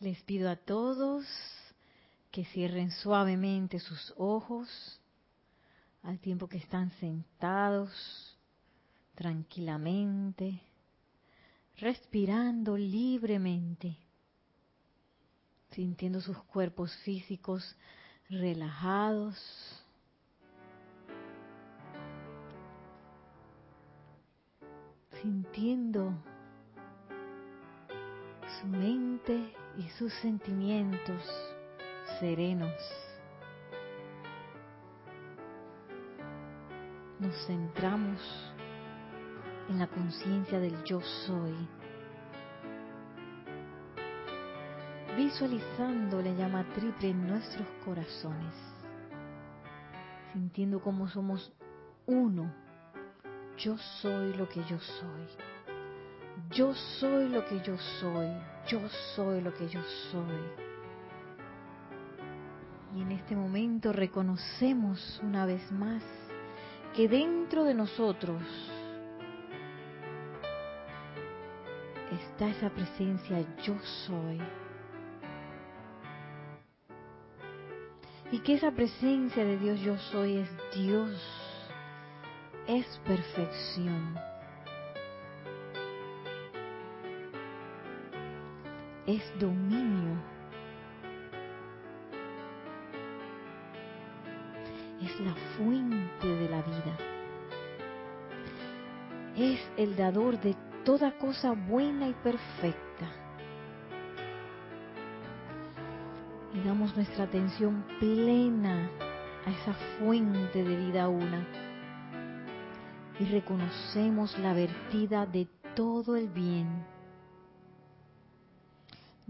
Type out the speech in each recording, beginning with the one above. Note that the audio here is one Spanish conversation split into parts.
Les pido a todos que cierren suavemente sus ojos al tiempo que están sentados tranquilamente, respirando libremente, sintiendo sus cuerpos físicos relajados. sintiendo su mente y sus sentimientos serenos. Nos centramos en la conciencia del yo soy, visualizando la llama triple en nuestros corazones, sintiendo cómo somos uno. Yo soy lo que yo soy. Yo soy lo que yo soy. Yo soy lo que yo soy. Y en este momento reconocemos una vez más que dentro de nosotros está esa presencia yo soy. Y que esa presencia de Dios yo soy es Dios, es perfección. Es dominio. Es la fuente de la vida. Es el dador de toda cosa buena y perfecta. Y damos nuestra atención plena a esa fuente de vida una. Y reconocemos la vertida de todo el bien.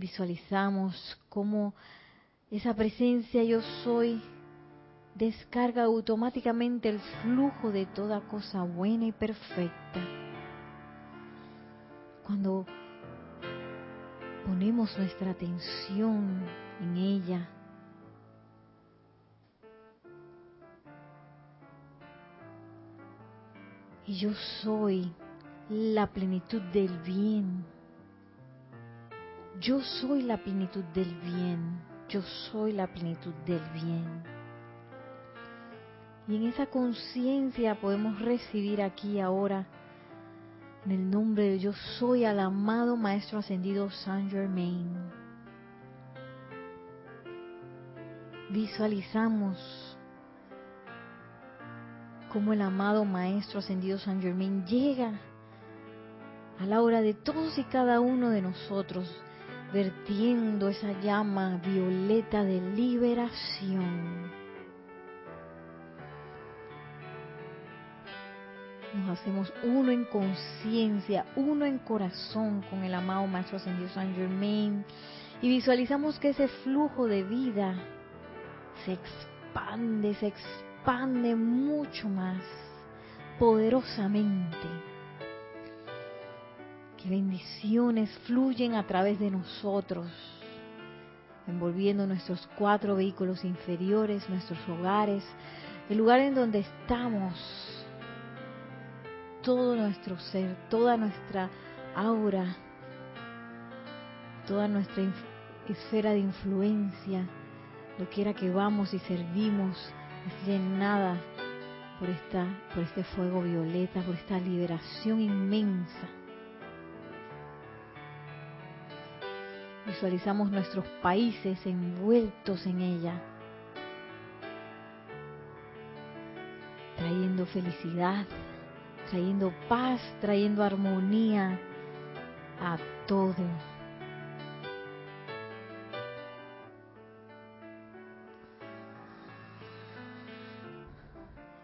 Visualizamos cómo esa presencia yo soy descarga automáticamente el flujo de toda cosa buena y perfecta. Cuando ponemos nuestra atención en ella, y yo soy la plenitud del bien. Yo soy la plenitud del bien. Yo soy la plenitud del bien. Y en esa conciencia podemos recibir aquí ahora, en el nombre de yo soy al amado Maestro Ascendido Saint Germain. Visualizamos cómo el amado Maestro Ascendido Saint Germain llega a la hora de todos y cada uno de nosotros, vertiendo esa llama violeta de liberación nos hacemos uno en conciencia, uno en corazón con el amado Maestro Ascendido Saint Germain y visualizamos que ese flujo de vida se expande, se expande mucho más poderosamente. Que bendiciones fluyen a través de nosotros, envolviendo nuestros cuatro vehículos inferiores, nuestros hogares, el lugar en donde estamos, todo nuestro ser, toda nuestra aura, toda nuestra esfera de influencia, lo quiera que vamos y servimos, es llenada por esta, por este fuego violeta, por esta liberación inmensa. Visualizamos nuestros países envueltos en ella, trayendo felicidad, trayendo paz, trayendo armonía a todo.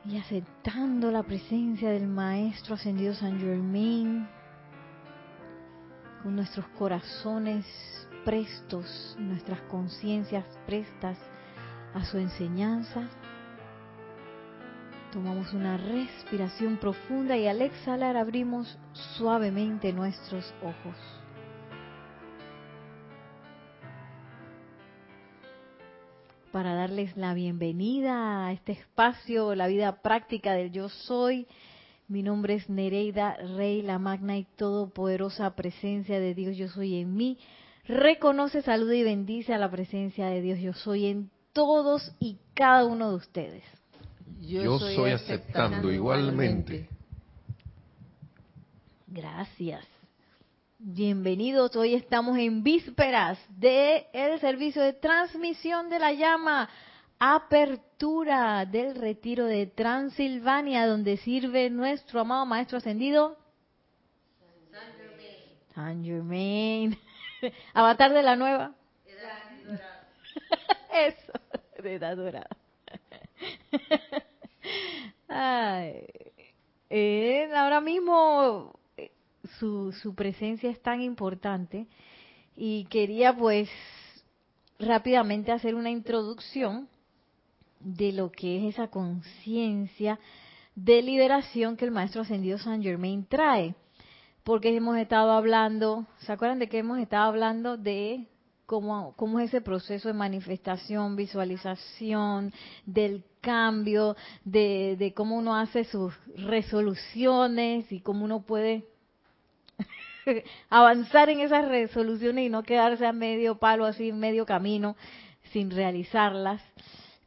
Y aceptando la presencia del Maestro Ascendido San Germain, con nuestros corazones prestos, nuestras conciencias prestas a su enseñanza, Tomamos una respiración profunda y al exhalar abrimos suavemente nuestros ojos. Para darles la bienvenida a este espacio, la vida práctica del yo soy. Mi nombre es Nereida Rey, la magna y todopoderosa presencia de Dios yo soy en mí. Reconoce, saluda y bendice a la presencia de Dios. Yo soy en todos y cada uno de ustedes. Yo, soy, aceptando, igualmente. Gracias. Bienvenidos. Hoy estamos en vísperas de el servicio de transmisión de la llama, apertura del retiro de Transilvania, donde sirve nuestro amado maestro ascendido San Germain. Avatar de la nueva. Eso, de edad dorada. Eh, ahora mismo su, su presencia es tan importante y quería pues rápidamente hacer una introducción de lo que es esa conciencia de liberación que el maestro ascendido San Germain trae. Porque hemos estado hablando, ¿se acuerdan de que hemos estado hablando de cómo, es ese proceso de manifestación, visualización, del cambio, de, de cómo uno hace sus resoluciones y cómo uno puede avanzar en esas resoluciones y no quedarse a medio palo, así, medio camino, sin realizarlas.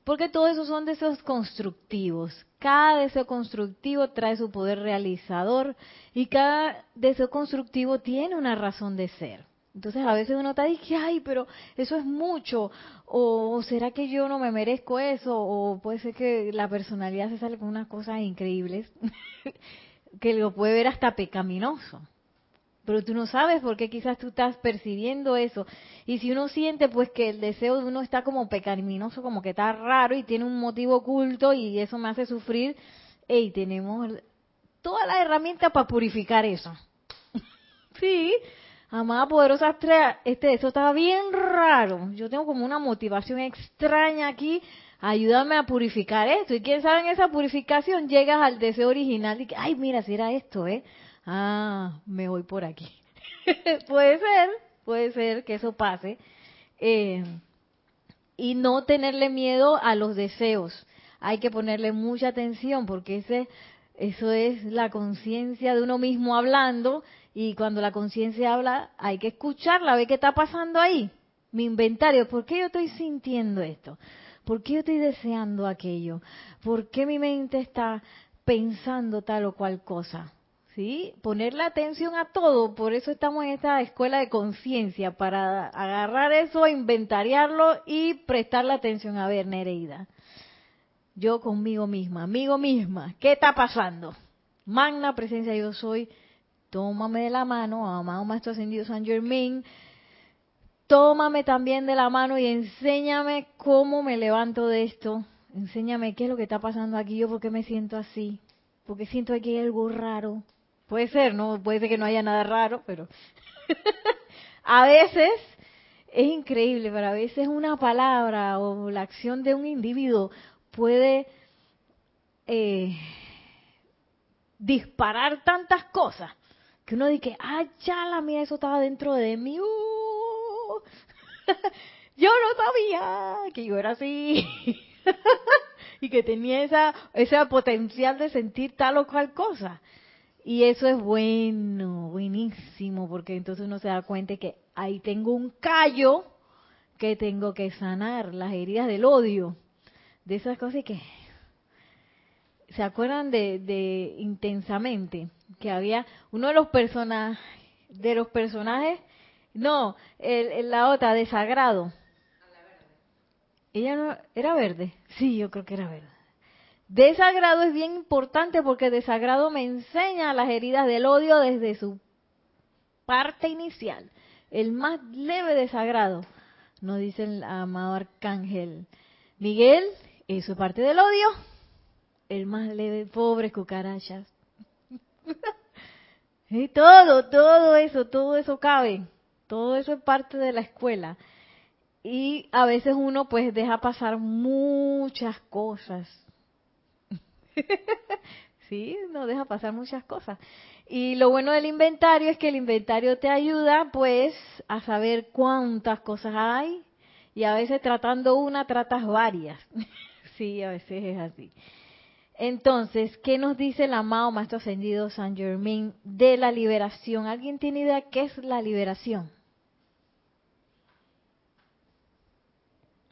Porque todos esos son deseos constructivos. Cada deseo constructivo trae su poder realizador y cada deseo constructivo tiene una razón de ser. Entonces a veces uno está diciendo, ay, pero eso es mucho, o será que yo no me merezco eso, o puede ser que la personalidad se sale con unas cosas increíbles que lo puede ver hasta pecaminoso. Pero tú no sabes por qué quizás tú estás percibiendo eso. Y si uno siente pues que el deseo de uno está como pecaminoso, como que está raro y tiene un motivo oculto y eso me hace sufrir, hey, tenemos todas las herramientas para purificar eso. sí, Amada poderosa estrella, este, eso estaba bien raro. Yo tengo como una motivación extraña aquí. Ayúdame a purificar esto. Y quién sabe en esa purificación llegas al deseo original y ay, mira, si era esto, ¿eh? Ah, me voy por aquí. puede ser, puede ser que eso pase. Eh, y no tenerle miedo a los deseos. Hay que ponerle mucha atención porque ese, eso es la conciencia de uno mismo hablando y cuando la conciencia habla, hay que escucharla, ver qué está pasando ahí. Mi inventario, ¿por qué yo estoy sintiendo esto? ¿Por qué yo estoy deseando aquello? ¿Por qué mi mente está pensando tal o cual cosa? ¿Sí? Ponerle atención a todo, por eso estamos en esta escuela de conciencia, para agarrar eso, inventariarlo y prestarle atención. A ver, Nereida, yo conmigo misma, amigo misma, ¿qué está pasando? Magna presencia yo soy, tómame de la mano, amado Maestro Ascendido San Germain, tómame también de la mano y enséñame cómo me levanto de esto, enséñame qué es lo que está pasando aquí, yo por qué me siento así, porque siento que hay algo raro. Puede ser, ¿no? Puede ser que no haya nada raro, pero a veces es increíble, pero a veces una palabra o la acción de un individuo puede eh, disparar tantas cosas que uno dice, ah, ya la mía, eso estaba dentro de mí. Uh". yo no sabía que yo era así. y que tenía esa, ese potencial de sentir tal o cual cosa. Y eso es bueno, buenísimo, porque entonces uno se da cuenta que ahí tengo un callo que tengo que sanar, las heridas del odio, de esas cosas que... ¿Se acuerdan de, de intensamente? que había uno de los personajes, de los personajes, no, el, la otra, desagrado. Ella no, era verde, sí, yo creo que era verde. Desagrado es bien importante porque desagrado me enseña las heridas del odio desde su parte inicial. El más leve desagrado, nos dice el amado arcángel Miguel, eso es parte del odio. El más leve, pobres cucarachas. y todo, todo eso, todo eso cabe. Todo eso es parte de la escuela. Y a veces uno pues deja pasar muchas cosas. sí, no deja pasar muchas cosas. Y lo bueno del inventario es que el inventario te ayuda pues a saber cuántas cosas hay y a veces tratando una tratas varias. sí, a veces es así. Entonces, ¿qué nos dice el amado Maestro Ascendido San Germain de la liberación? ¿Alguien tiene idea qué es la liberación?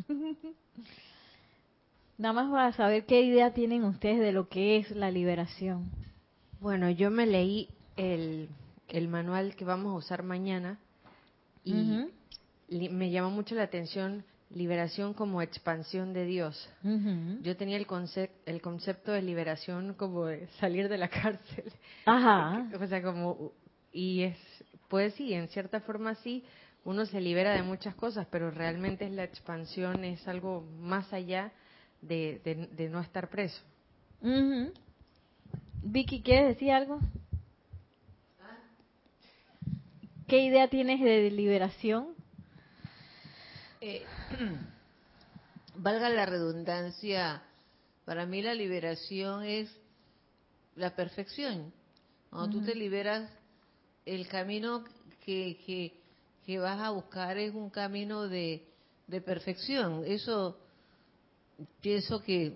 Nada más para saber qué idea tienen ustedes de lo que es la liberación. Bueno, yo me leí el, el manual que vamos a usar mañana y me llamó mucho la atención liberación como expansión de Dios. Yo tenía el, el concepto de liberación como salir de la cárcel. Ajá. O sea, como, y es, pues sí, en cierta forma sí, uno se libera de muchas cosas, pero realmente es la expansión, es algo más allá de, de, no estar preso. Vicky, ¿quieres decir algo? ¿Qué idea tienes de liberación? Eh, valga la redundancia, para mí la liberación es la perfección. Cuando tú te liberas, el camino que, que, que, vas a buscar es un camino de, de perfección. Eso pienso que,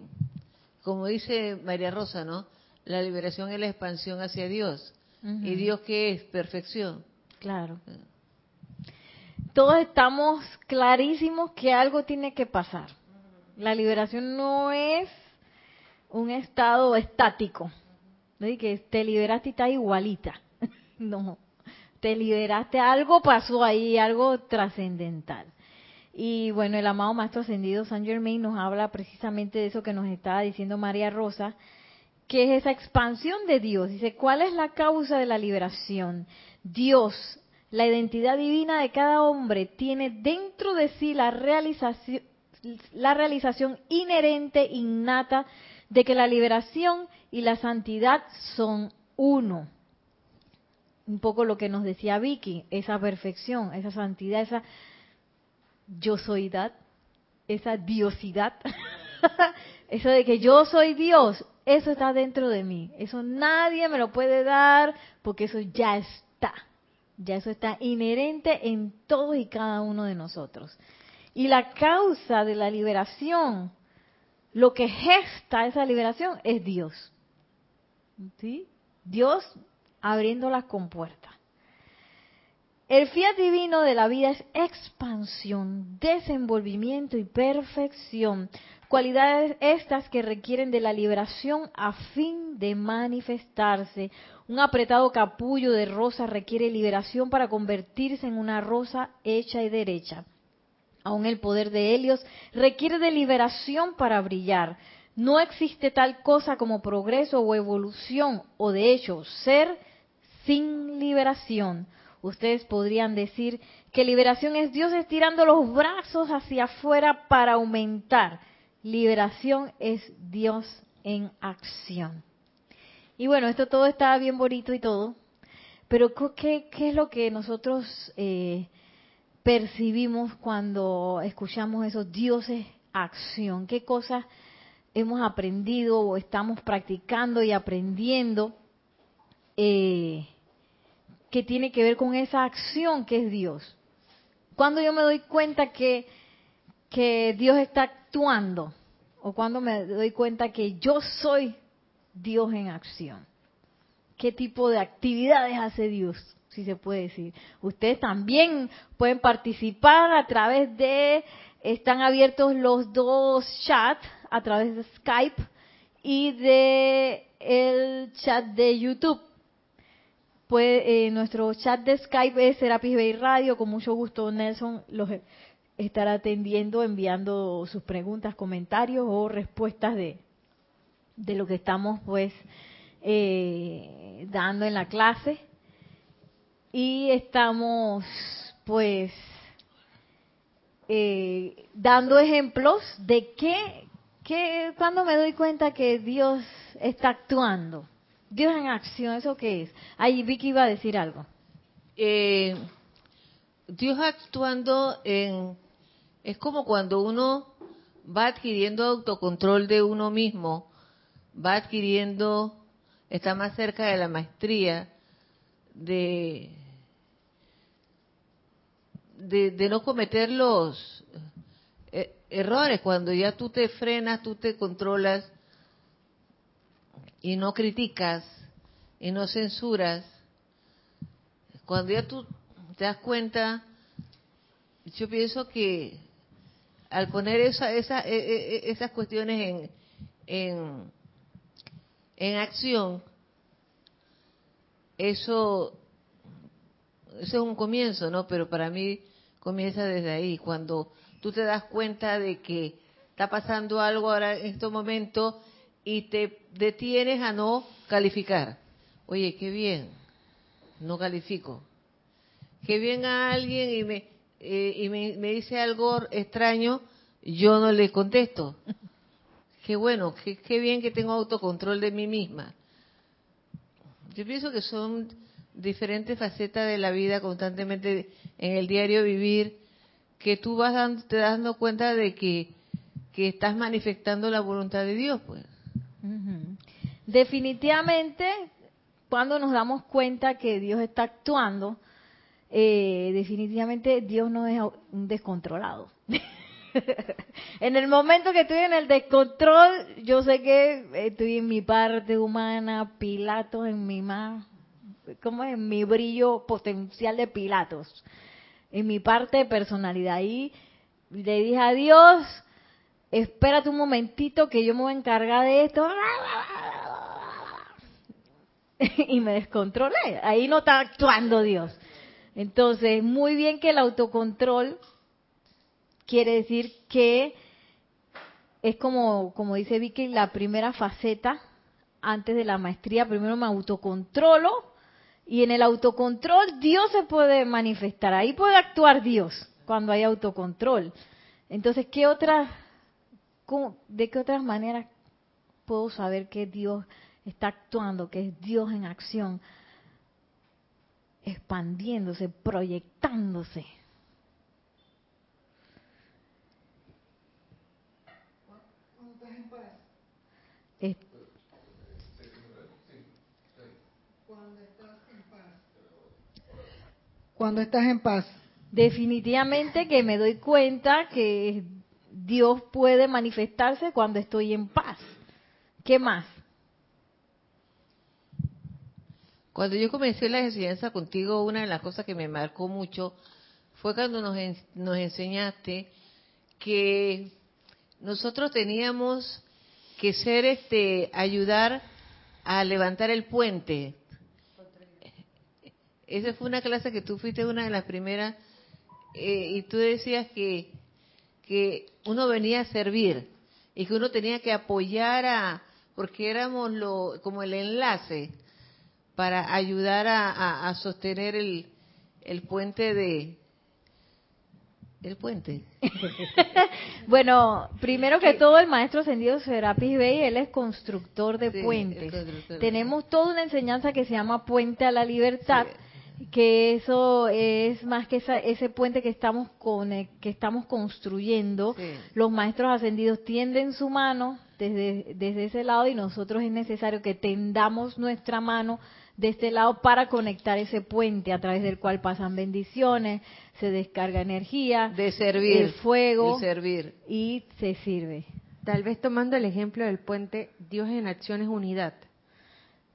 como dice María Rosa, ¿no? La liberación es la expansión hacia Dios. ¿Y Dios qué es? Perfección. Claro. Todos estamos clarísimos que algo tiene que pasar. La liberación no es un estado estático. ¿no? que te liberaste y está igualita. no. Te liberaste, algo pasó ahí, algo trascendental. Y bueno, el amado Maestro Ascendido San Germain nos habla precisamente de eso que nos estaba diciendo María Rosa, que es esa expansión de Dios. Dice, ¿cuál es la causa de la liberación? Dios, la identidad divina de cada hombre, tiene dentro de sí la realización, la realización inherente, innata, de que la liberación y la santidad son uno. Un poco lo que nos decía Vicky, esa perfección, esa santidad, esa yo soydad, esa diosidad, eso de que yo soy Dios, eso está dentro de mí. Eso nadie me lo puede dar porque eso ya está. Ya eso está inherente en todos y cada uno de nosotros. Y la causa de la liberación, lo que gesta esa liberación es Dios. ¿Sí? Dios abriendo las compuertas. El fiat divino de la vida es expansión, desenvolvimiento y perfección, cualidades estas que requieren de la liberación a fin de manifestarse. Un apretado capullo de rosa requiere liberación para convertirse en una rosa hecha y derecha. Aún el poder de Helios requiere de liberación para brillar. No existe tal cosa como progreso o evolución, o de hecho, ser sin liberación. Ustedes podrían decir que liberación es Dios estirando los brazos hacia afuera para aumentar. Liberación es Dios en acción. Y bueno, esto todo está bien bonito y todo, pero ¿qué, es lo que nosotros eh, percibimos cuando escuchamos esos dioses acción? ¿Qué cosas hemos aprendido o estamos practicando y aprendiendo? Eh, que tiene que ver con esa acción que es Dios. Cuando yo me doy cuenta que, que Dios está actuando, o cuando me doy cuenta que yo soy Dios en acción. ¿Qué tipo de actividades hace Dios? Si se puede decir. Ustedes también pueden participar a través de, están abiertos los dos chats a través de Skype y de el chat de YouTube Puede, eh, nuestro chat de Skype es Serapis Bay Radio. Con mucho gusto, Nelson los estará atendiendo, enviando sus preguntas, comentarios o respuestas de, de lo que estamos, pues, eh, dando en la clase. Y estamos, pues, eh, dando ejemplos de qué, qué, cuando me doy cuenta que Dios está actuando Dios en acción, ¿eso qué es? Ahí Vicky iba a decir algo. Eh, Dios actuando en... Es como cuando uno va adquiriendo autocontrol de uno mismo, va adquiriendo, está más cerca de la maestría, de, de, no cometer los eh, errores. Cuando ya tú te frenas, tú te controlas, y no criticas y no censuras, cuando ya tú te das cuenta, yo pienso que al poner esa, esa, e, e, e, esas cuestiones en, en, en acción, eso, eso es un comienzo, ¿no? Pero para mí comienza desde ahí, cuando tú te das cuenta de que está pasando algo ahora en estos momentos y te detienes a no calificar. Oye, qué bien, no califico. Que venga alguien y me, eh, y me, me, dice algo extraño, yo no le contesto. Qué bueno, qué, qué bien que tengo autocontrol de mí misma. Yo pienso que son diferentes facetas de la vida constantemente en el diario vivir que tú vas dando, te dando cuenta de que, que estás manifestando la voluntad de Dios, pues. Definitivamente, cuando nos damos cuenta que Dios está actuando, eh, definitivamente Dios no es un descontrolado. en el momento que estoy en el descontrol, yo sé que estoy en mi parte humana, Pilatos en mi más, como en mi brillo potencial de Pilatos, en mi parte de personalidad. Y le dije a Dios, espérate un momentito que yo me voy a encargar de esto. y me descontrolé. Ahí no está actuando Dios. Entonces, muy bien que el autocontrol quiere decir que es como, como dice Vicky, la primera faceta antes de la maestría. Primero me autocontrolo y en el autocontrol Dios se puede manifestar. Ahí puede actuar Dios cuando hay autocontrol. Entonces, ¿qué otras, de qué otras maneras puedo saber que Dios está actuando, que es Dios en acción? expandiéndose, proyectándose. Cuando estás en paz. Definitivamente que me doy cuenta que Dios puede manifestarse cuando estoy en paz. ¿Qué más? Cuando yo comencé la enseñanza contigo, una de las cosas que me marcó mucho fue cuando nos, nos enseñaste que nosotros teníamos que ser, este, ayudar a levantar el puente. Esa fue una clase que tú fuiste una de las primeras eh, y tú decías que, que uno venía a servir y que uno tenía que apoyar a, porque éramos lo, como el enlace para ayudar a, sostener el, el puente de, el puente. bueno, primero que todo el maestro ascendido Serapis Bey, él es constructor de puentes. Tenemos toda una enseñanza que se llama Puente a la Libertad, que eso es más que ese puente que estamos con, que estamos construyendo. Los maestros ascendidos tienden su mano desde, desde ese lado y nosotros es necesario que tendamos nuestra mano de este lado para conectar ese puente a través del cual pasan bendiciones, se descarga energía, de servir, el fuego, de servir y se sirve. Tal vez tomando el ejemplo del puente, Dios en acción es unidad.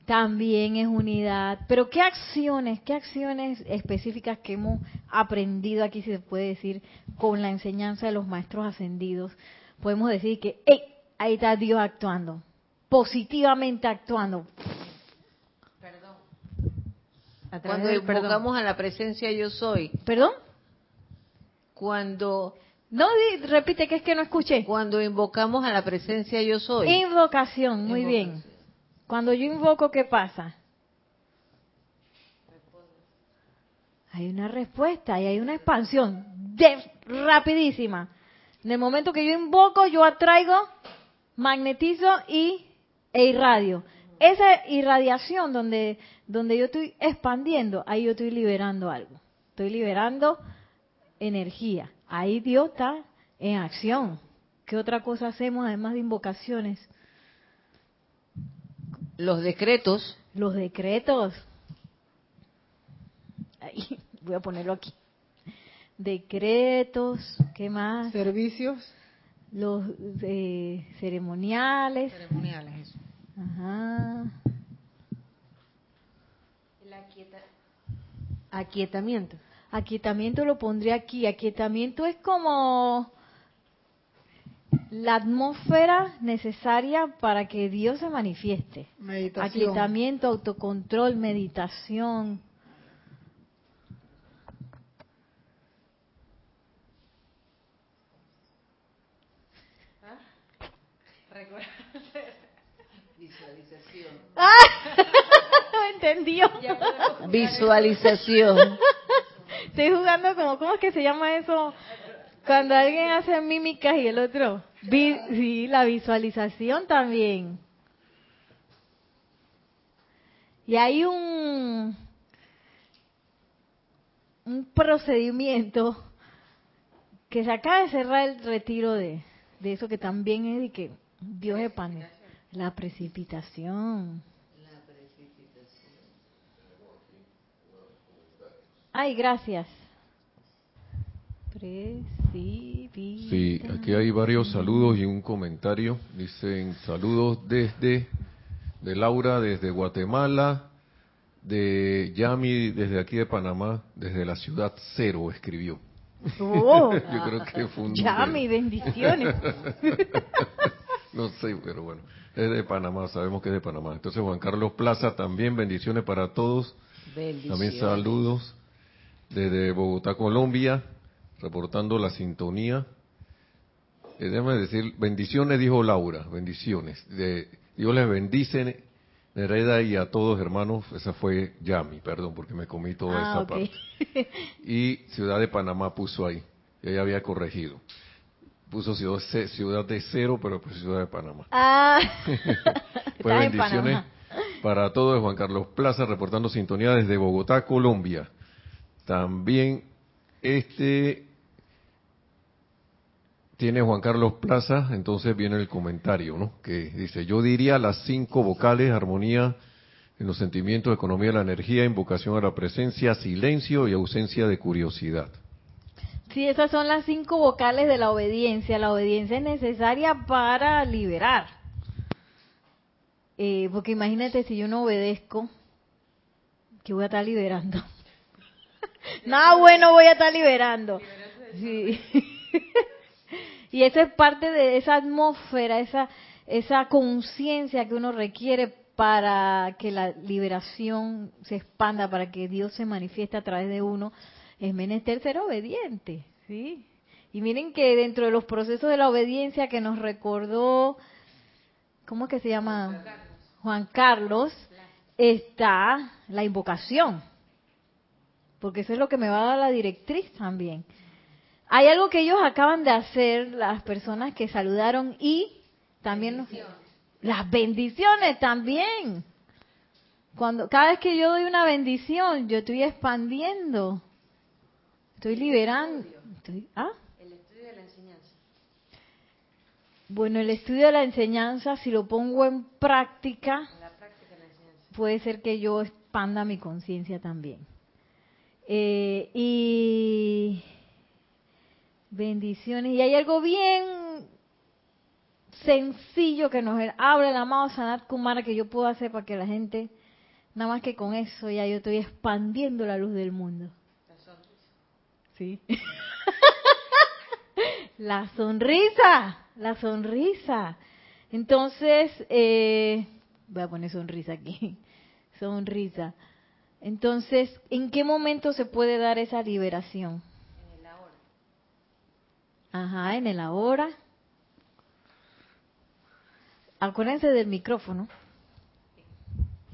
También es unidad. Pero ¿qué acciones, qué acciones específicas que hemos aprendido aquí, si se puede decir, con la enseñanza de los maestros ascendidos? Podemos decir que, ahí está Dios actuando, positivamente actuando. Cuando invocamos a la presencia yo soy. ¿Perdón? Cuando... No, repite que es que no escuché. Cuando invocamos a la presencia yo soy. Invocación, muy bien. Cuando yo invoco, ¿qué pasa? Hay una respuesta y hay una expansión de, rapidísima. En el momento que yo invoco, yo atraigo, magnetizo y e irradio esa irradiación donde, donde yo estoy expandiendo, ahí yo estoy liberando algo. Estoy liberando energía. Ahí Dios está en acción. ¿Qué otra cosa hacemos además de invocaciones? Los decretos. Los decretos. Ahí, voy a ponerlo aquí. Decretos, ¿qué más? Servicios. Los eh, ceremoniales. Ceremoniales, eso. Ajá. El aquietamiento. Aquietamiento lo pondría aquí. Aquietamiento es como la atmósfera necesaria para que Dios se manifieste. Meditación. Aquietamiento, autocontrol, meditación. Visualización. Entendió. Visualización. Estoy jugando como, ¿cómo es que se llama eso? Cuando alguien hace mímicas y el otro. Sí, la visualización también. Y hay un, un procedimiento que se acaba de cerrar el retiro de, de eso que también es de que Dios es pan. La precipitación. Ay, gracias. Precipitación. Sí, aquí hay varios saludos y un comentario. Dicen saludos desde de Laura desde Guatemala, de Yami desde aquí de Panamá, desde la ciudad cero escribió. Oh, Yo creo que fue un ya, número. mi bendiciones. No sé, pero bueno, es de Panamá, sabemos que es de Panamá. Entonces Juan Carlos Plaza también, bendiciones para todos. También Bendiciones. saludos desde Bogotá, Colombia, reportando la sintonía. Eh, déjame decir, bendiciones, dijo Laura, bendiciones. De, Dios les bendice, Nereida, y a todos hermanos. Esa fue Yami, perdón, porque me comí toda Ah, esa parte. Y Ciudad de Panamá puso ahí, ella había corregido. Puso ciudad, ciudad de cero, pero pues Ciudad de Panamá. Ah, Pues bendiciones para todos. Juan Carlos Plaza reportando sintonía desde Bogotá, Colombia. También este tiene Juan Carlos Plaza, entonces viene el comentario, ¿no? Que dice, yo diría las cinco vocales, armonía en los sentimientos, economía de la energía, invocación a la presencia, silencio y ausencia de curiosidad. Sí, esas son las cinco vocales de la obediencia. La obediencia es necesaria para liberar. Eh, porque imagínate si yo no obedezco, que voy a estar liberando. Nada bueno voy a estar liberando. Sí. y eso es parte de esa atmósfera, esa, esa conciencia que uno requiere para que la liberación se expanda, para que Dios se manifieste a través de uno, es menester ser obediente, ¿sí? Y miren que dentro de los procesos de la obediencia que nos recordó, ¿cómo es que se llama? Juan Carlos, está la invocación, porque eso es lo que me va a dar la directriz también. Hay algo que ellos acaban de hacer, las personas que saludaron y también las bendiciones también. Cuando cada vez que yo doy una bendición, yo estoy expandiendo, estoy liberando. estoy- ¿ah? El estudio de la enseñanza. Bueno, el estudio de la enseñanza, si lo pongo en práctica, La práctica de la enseñanza. puede ser que yo expanda mi conciencia también. Eh, y bendiciones. Y hay algo bien sencillo que nos habla el amado Sanat Kumara que yo puedo hacer para que la gente, nada más que con eso ya yo estoy expandiendo la luz del mundo. Sí. la sonrisa, la sonrisa. Entonces, eh, voy a poner sonrisa aquí, sonrisa. Entonces, ¿en qué momento se puede dar esa liberación? En el. Ajá, en el ahora. Acuérdense del micrófono.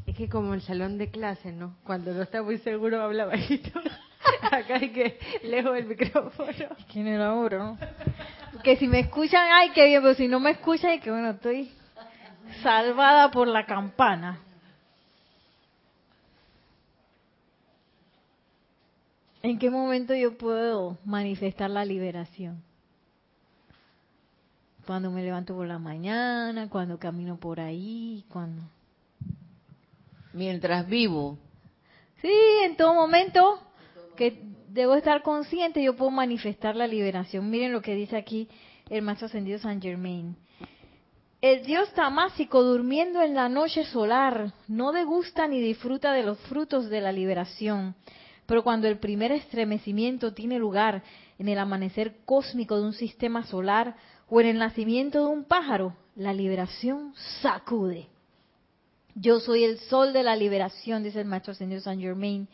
Es que como el salón de clase, ¿no? Cuando no está muy seguro habla bajito. Acá hay que lejos del micrófono. ¿Quién era ahora? no? Que si me escuchan, ay, qué bien, pero si no me escuchan, que bueno, estoy salvada por la campana. ¿En qué momento yo puedo manifestar la liberación? Cuando me levanto por la mañana, cuando camino por ahí, cuando... Mientras vivo. Sí, en todo momento que debo estar consciente, yo puedo manifestar la liberación. Miren lo que dice aquí el maestro ascendido San Germain. El dios tamásico durmiendo en la noche solar no degusta ni disfruta de los frutos de la liberación. Pero cuando el primer estremecimiento tiene lugar en el amanecer cósmico de un sistema solar o en el nacimiento de un pájaro, la liberación sacude. Yo soy el sol de la liberación, dice el maestro señor Saint Germain.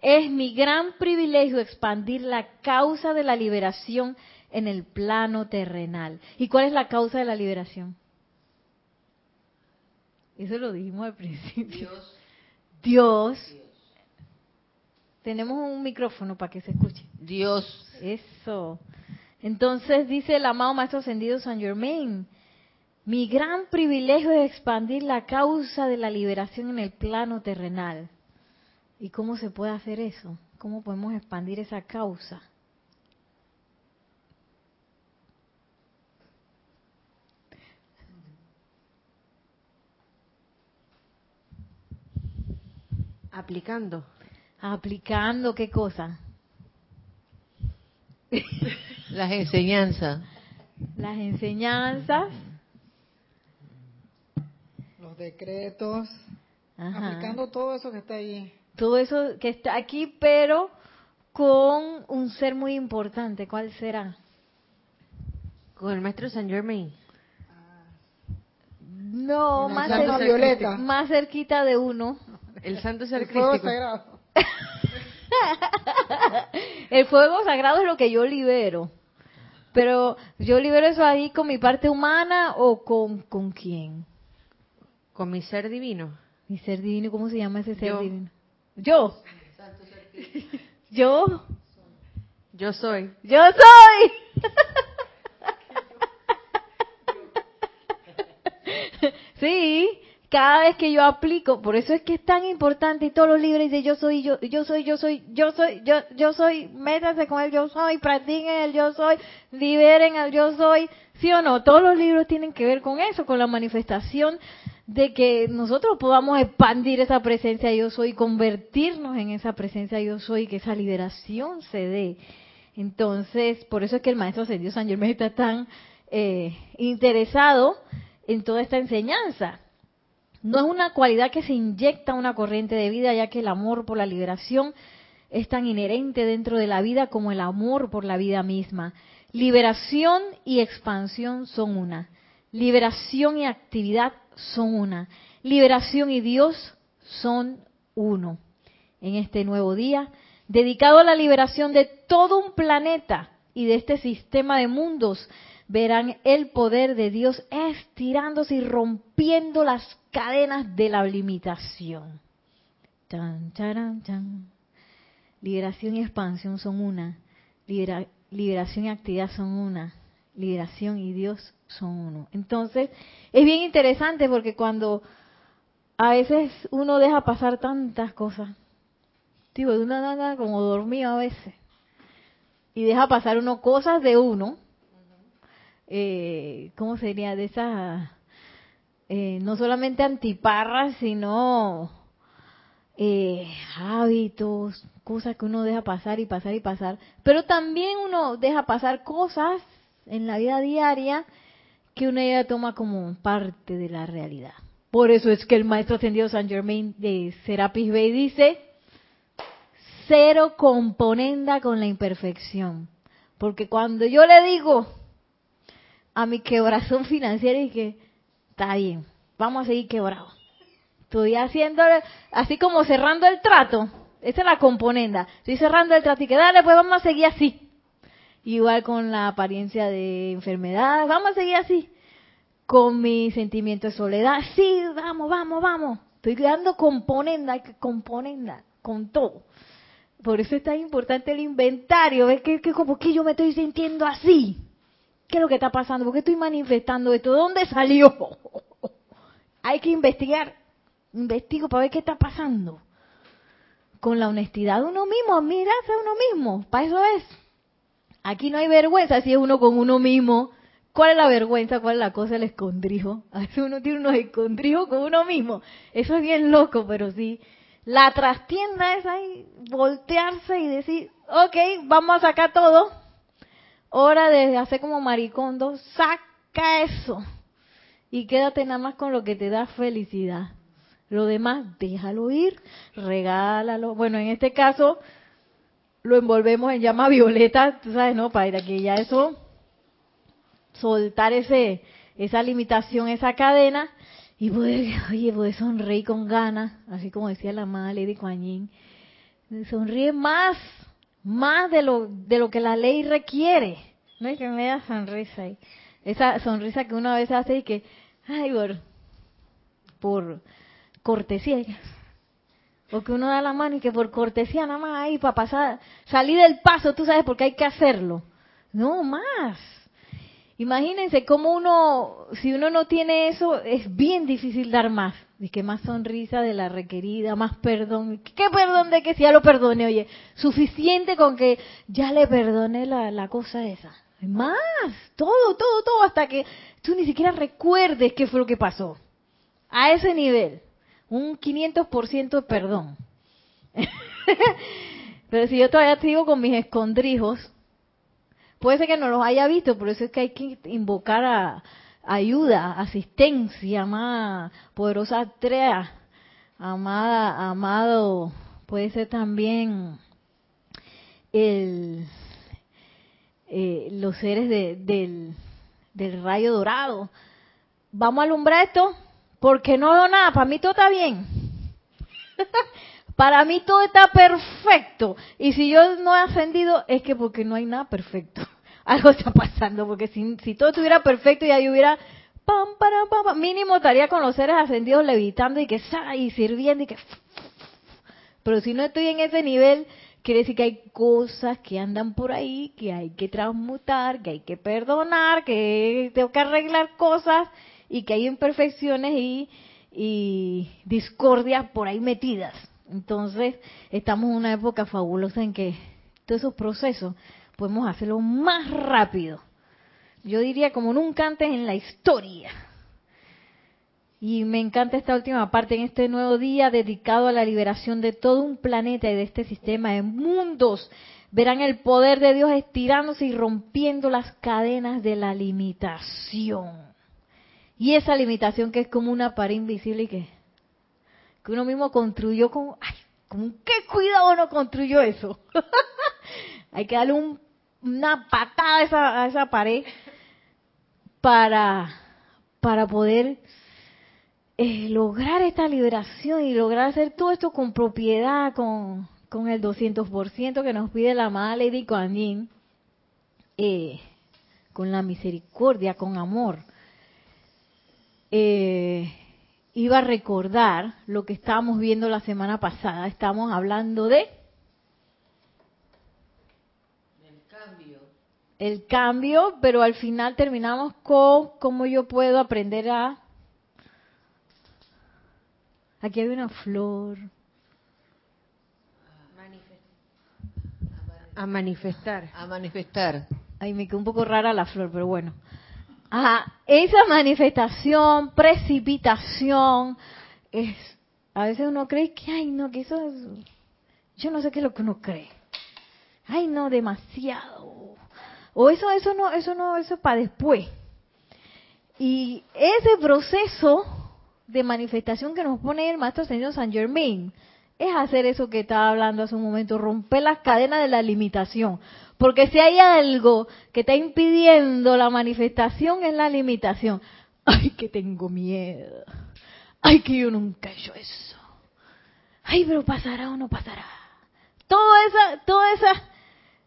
Es mi gran privilegio expandir la causa de la liberación en el plano terrenal. ¿Y cuál es la causa de la liberación? Eso lo dijimos al principio. Dios. Dios. Tenemos un micrófono para que se escuche. Dios. Eso. Entonces dice el amado Maestro Ascendido San Germain, mi gran privilegio es expandir la causa de la liberación en el plano terrenal. ¿Y cómo se puede hacer eso? ¿Cómo podemos expandir esa causa? Aplicando. Aplicando qué cosa? Las enseñanzas. Las enseñanzas. Los decretos, Ajá. aplicando todo eso que está ahí. Todo eso que está aquí, pero con un ser muy importante. ¿Cuál será? Con el maestro Saint Germain. No, más, llama cer- violeta. más cerquita de uno. El santo ser El fuego sagrado. El fuego sagrado es lo que yo libero. Pero yo libero eso ahí con mi parte humana o con, con quién? Con mi ser divino. Mi ser divino, ¿cómo se llama ese ser Yo. divino? Yo. Yo. Yo soy. Yo soy. Sí, cada vez que yo aplico, por eso es que es tan importante y todos los libros dicen yo soy, yo, yo soy, yo soy, yo soy, yo, yo soy, métanse con el yo soy, practiquen el yo soy, liberen al yo soy, sí o no, todos los libros tienen que ver con eso, con la manifestación de que nosotros podamos expandir esa presencia yo soy, convertirnos en esa presencia yo soy, que esa liberación se dé. Entonces, por eso es que el maestro ascendido San Germán está tan eh, interesado en toda esta enseñanza. No es una cualidad que se inyecta a una corriente de vida, ya que el amor por la liberación es tan inherente dentro de la vida como el amor por la vida misma. Liberación y expansión son una. Liberación y actividad son una. Liberación y Dios son uno. En este nuevo día, dedicado a la liberación de todo un planeta y de este sistema de mundos, verán el poder de Dios estirándose y rompiendo las cadenas de la limitación. Liberación y expansión son una. Libera- liberación y actividad son una. Liberación y Dios son uno. Entonces, es bien interesante porque cuando a veces uno deja pasar tantas cosas, digo, uno anda como dormido a veces, y deja pasar uno cosas de uno, eh, ¿cómo sería? De esas, eh, no solamente antiparras, sino eh, hábitos, cosas que uno deja pasar y pasar y pasar. Pero también uno deja pasar cosas en la vida diaria que uno ya toma como parte de la realidad. Por eso es que el maestro ascendido San Germain de Serapis Bay dice, cero componenda con la imperfección. Porque cuando yo le digo a mi quebrazón financiero y que está bien, vamos a seguir quebrados. Estoy haciendo así como cerrando el trato. Esa es la componenda. Estoy cerrando el trato y que dale, pues vamos a seguir así. Igual con la apariencia de enfermedad, vamos a seguir así. Con mi sentimiento de soledad, sí, vamos, vamos, vamos. Estoy dando componenda, componenda, con todo. Por eso es tan importante el inventario. ¿Ves que, que como que yo me estoy sintiendo así? ¿Qué es lo que está pasando? ¿Por qué estoy manifestando esto? ¿De dónde salió? Hay que investigar. Investigo para ver qué está pasando. Con la honestidad de uno mismo, mirarse a uno mismo. Para eso es. Aquí no hay vergüenza si es uno con uno mismo. ¿Cuál es la vergüenza? ¿Cuál es la cosa? El escondrijo. A uno tiene unos escondrijos con uno mismo. Eso es bien loco, pero sí. La trastienda es ahí, voltearse y decir, ok, vamos a sacar todo. Hora de hacer como maricondo, saca eso. Y quédate nada más con lo que te da felicidad. Lo demás, déjalo ir, regálalo. Bueno, en este caso, lo envolvemos en llama violeta, tú sabes, ¿no? Para que ya eso, soltar ese, esa limitación, esa cadena, y poder, oye, poder sonreír con ganas, así como decía la Lady Kuan Yin. Sonríe más, más de lo, de lo que la ley requiere. No es que me da sonrisa ahí. Esa sonrisa que uno a veces hace y que, ay, por, por cortesía. O que uno da la mano y que por cortesía nada más ahí para pasar, salir del paso, tú sabes, porque hay que hacerlo. No, más. Imagínense cómo uno, si uno no tiene eso, es bien difícil dar más. De que más sonrisa de la requerida, más perdón. ¿Qué perdón de que si ya lo perdone? Oye, suficiente con que ya le perdone la, la cosa esa. Más, todo, todo, todo, hasta que tú ni siquiera recuerdes qué fue lo que pasó. A ese nivel, un 500% de perdón. Pero si yo todavía sigo con mis escondrijos, puede ser que no los haya visto, por eso es que hay que invocar a ayuda, asistencia, amada, poderosa Trea, amada, amado, puede ser también el eh, los seres del, del rayo dorado. Vamos a alumbrar esto porque no veo nada. Para mí todo está bien. Para mí todo está perfecto. Y si yo no he ascendido es que porque no hay nada perfecto. Algo está pasando. Porque si, si todo estuviera perfecto y ahí hubiera pam, pam, pam, mínimo estaría con los seres ascendidos levitando y que y sirviendo y que... Pero si no estoy en ese nivel, quiere decir que hay cosas que andan por ahí, que hay que transmutar, que hay que perdonar, que tengo que arreglar cosas y que hay imperfecciones y, y discordias por ahí metidas. Entonces, estamos en una época fabulosa en que todos esos procesos podemos hacerlo más rápido. Yo diría como nunca antes en la historia. Y me encanta esta última parte en este nuevo día dedicado a la liberación de todo un planeta y de este sistema de mundos. Verán el poder de Dios estirándose y rompiendo las cadenas de la limitación. Y esa limitación que es como una pared invisible y que, que uno mismo construyó con, ay, con qué cuidado uno construyó eso. Hay que darle un, una patada a esa, a esa pared para, para poder eh, lograr esta liberación y lograr hacer todo esto con propiedad, con, con el 200% que nos pide la amada Lady Kuan eh, con la misericordia, con amor, eh, iba a recordar lo que estábamos viendo la semana pasada. Estamos hablando de... El cambio. El cambio, pero al final terminamos con cómo yo puedo aprender a Aquí hay una flor. A manifestar. A manifestar. Ay, me quedó un poco rara la flor, pero bueno. Ajá, esa manifestación, precipitación, es, a veces uno cree que, ay, no, que eso es, yo no sé qué es lo que uno cree. Ay, no, demasiado. O eso, eso no, eso no, eso es para después. Y ese proceso de manifestación que nos pone el Maestro Señor San Germain es hacer eso que estaba hablando hace un momento, romper las cadenas de la limitación. Porque si hay algo que está impidiendo la manifestación es la limitación. Ay, que tengo miedo. Ay, que yo nunca he hecho eso. Ay, pero pasará o no pasará. Todo esa, todo ese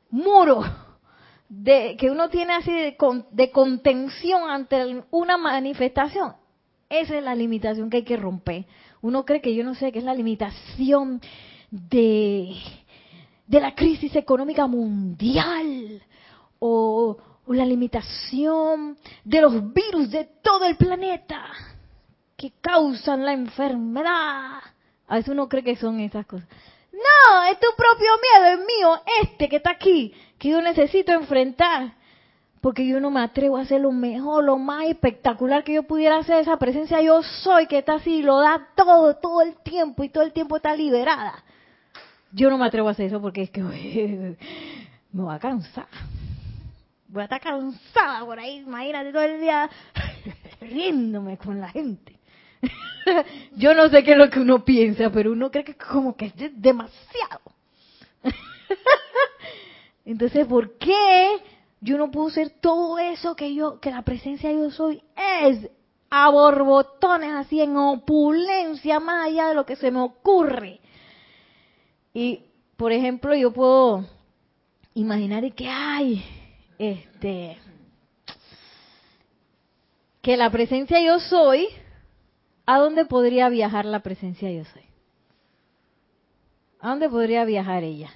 muro de, que uno tiene así de, contención ante una manifestación esa es la limitación que hay que romper. Uno cree que yo no sé qué es la limitación de, de la crisis económica mundial o, o la limitación de los virus de todo el planeta que causan la enfermedad. A veces uno cree que son esas cosas. No, es tu propio miedo, es mío, este que está aquí, que yo necesito enfrentar porque yo no me atrevo a hacer lo mejor, lo más espectacular que yo pudiera hacer, esa presencia yo soy, que está así, lo da todo, todo el tiempo y todo el tiempo está liberada. Yo no me atrevo a hacer eso porque es que me voy a cansar. Voy a estar cansada por ahí, imagínate todo el día riéndome con la gente. yo no sé qué es lo que uno piensa, pero uno cree que como que es demasiado. Entonces, ¿por qué yo no puedo ser todo eso que yo, que la presencia yo soy es? A borbotones, así en opulencia, más allá de lo que se me ocurre. Y, por ejemplo, yo puedo imaginar que hay, este, que la presencia yo soy, ¿a dónde podría viajar la presencia yo soy? ¿A dónde podría viajar ella?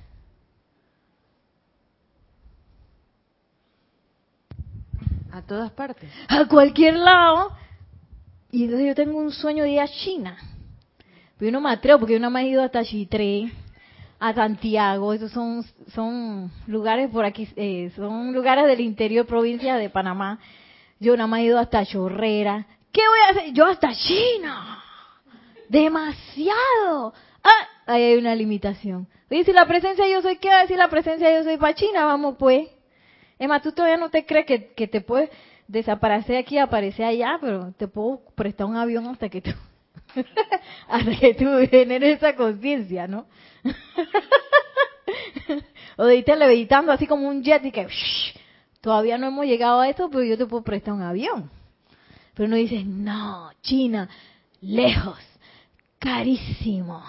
A todas partes. A cualquier lado. Y entonces yo tengo un sueño de ir a China. Pero yo no me atrevo porque yo no me he ido hasta Chitré, a Santiago. Esos son, son lugares por aquí, eh, son lugares del interior provincia de Panamá. Yo nada más he ido hasta Chorrera. ¿Qué voy a hacer? Yo hasta China. Demasiado. Ah, ahí hay una limitación. Oye, si la presencia yo soy, ¿qué va a decir la presencia yo soy para China? Vamos pues. Emma, tú todavía no te crees que, que te puedes desaparecer aquí aparecer allá, pero te puedo prestar un avión hasta que tú, hasta que tú generes esa conciencia, ¿no? o de levitando así como un jet y que todavía no hemos llegado a esto, pero yo te puedo prestar un avión. Pero no dices, no, China, lejos, carísimo.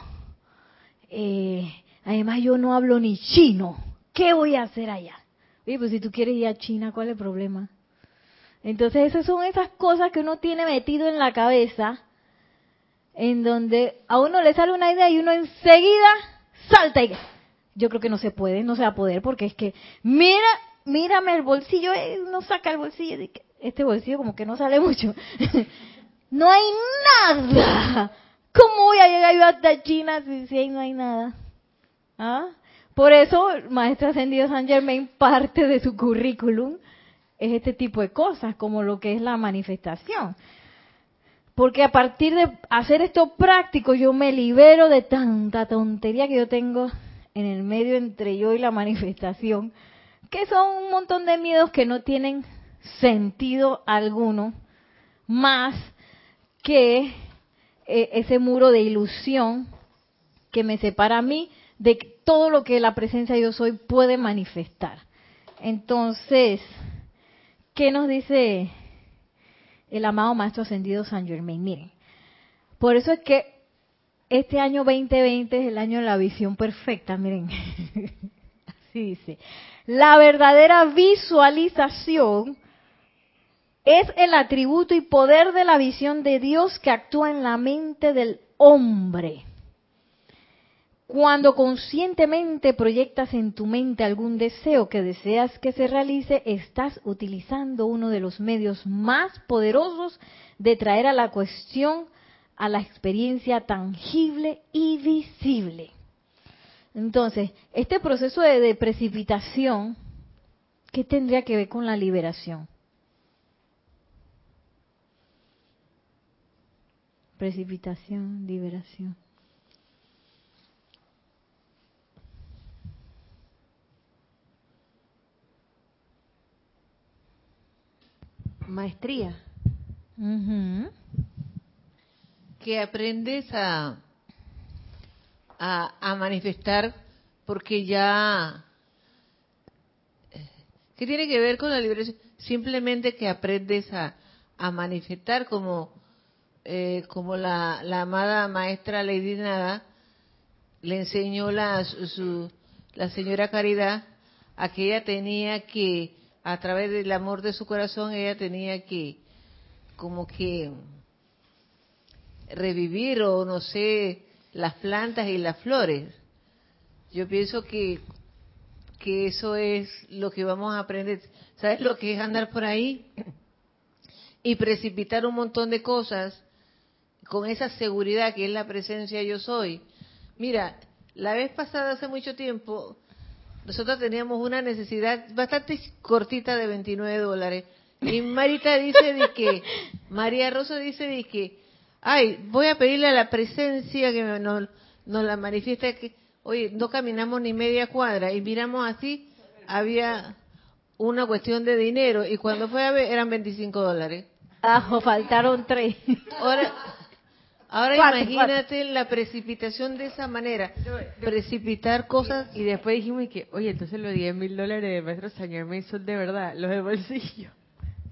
Eh, además yo no hablo ni chino. ¿Qué voy a hacer allá? Oye, pues si tú quieres ir a China, ¿cuál es el problema? Entonces esas son esas cosas que uno tiene metido en la cabeza, en donde a uno le sale una idea y uno enseguida salta y yo creo que no se puede, no se va a poder, porque es que mira, mírame el bolsillo, eh, uno saca el bolsillo, este bolsillo como que no sale mucho. no hay nada. ¿Cómo voy a llegar yo hasta China si, si ahí no hay nada? ¿Ah? Por eso, Maestra Ascendido San Germain, parte de su currículum es este tipo de cosas, como lo que es la manifestación. Porque a partir de hacer esto práctico, yo me libero de tanta tontería que yo tengo en el medio entre yo y la manifestación, que son un montón de miedos que no tienen sentido alguno, más que eh, ese muro de ilusión que me separa a mí de todo lo que la presencia de yo soy puede manifestar. Entonces, ¿qué nos dice el amado Maestro Ascendido San Germain? Miren, por eso es que este año 2020 es el año de la visión perfecta, miren, así dice. La verdadera visualización es el atributo y poder de la visión de Dios que actúa en la mente del hombre. Cuando conscientemente proyectas en tu mente algún deseo que deseas que se realice, estás utilizando uno de los medios más poderosos de traer a la cuestión a la experiencia tangible y visible. Entonces, este proceso de, de precipitación, ¿qué tendría que ver con la liberación? Precipitación, liberación. Maestría. Que aprendes a, a, a manifestar porque ya... ¿Qué tiene que ver con la liberación? Simplemente que aprendes a, a manifestar como, eh, como la, amada maestra Lady Nada le enseñó la, su, la señora Caridad a que ella tenía que a través del amor de su corazón, ella tenía que, como que, revivir o no sé, las plantas y las flores. Yo pienso que, que eso es lo que vamos a aprender. ¿Sabes lo que es andar por ahí? Y precipitar un montón de cosas con esa seguridad que es la presencia yo soy. Mira, la vez pasada, hace mucho tiempo, nosotros teníamos una necesidad bastante cortita de 29 dólares. Y Marita dice de que, María Rosa dice de que, ay, voy a pedirle a la presencia que nos, nos la manifiesta que, oye, no caminamos ni media cuadra y miramos así, había una cuestión de dinero y cuando fue a ver eran 25 dólares. Ajo, faltaron tres. Ahora, Ahora Cuatro, imagínate la precipitación de esa manera. Precipitar cosas. Y después dijimos y que, oye, entonces los 10 mil dólares de maestro Saint Germain son de verdad, los de bolsillo.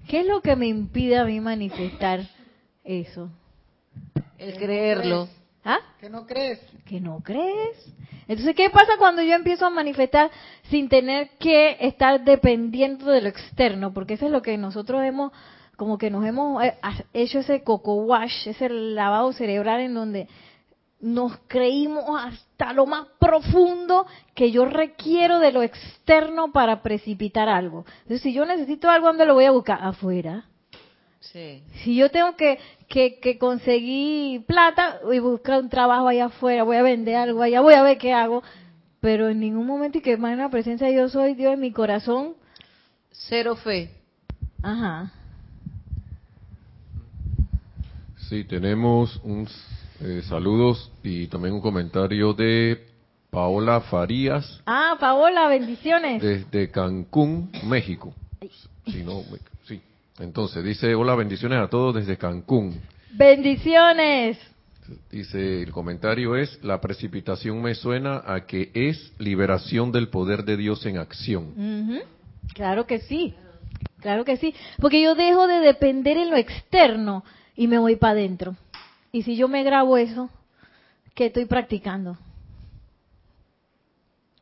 ¿Qué es lo que me impide a mí manifestar eso? El creerlo. ¿Ah? ¿Que no crees? que no crees. Entonces, ¿qué pasa cuando yo empiezo a manifestar sin tener que estar dependiendo de lo externo? Porque eso es lo que nosotros hemos, como que nos hemos eh, hecho ese coco wash, ese lavado cerebral en donde nos creímos hasta lo más profundo que yo requiero de lo externo para precipitar algo. Entonces, si yo necesito algo, ¿dónde lo voy a buscar? Afuera. Sí. Si yo tengo que, que, que conseguir plata y buscar un trabajo allá afuera, voy a vender algo allá, voy a ver qué hago, pero en ningún momento y que más en la presencia de yo soy Dios en mi corazón, Cero fe. ajá. Sí, tenemos un eh, saludos y también un comentario de Paola Farías Ah, Paola, bendiciones. desde Cancún, México. Sí, no, sí. Entonces dice, hola, bendiciones a todos desde Cancún. Bendiciones. Dice, el comentario es, la precipitación me suena a que es liberación del poder de Dios en acción. Claro que sí, claro que sí, porque yo dejo de depender en lo externo y me voy para adentro. Y si yo me grabo eso, ¿qué estoy practicando?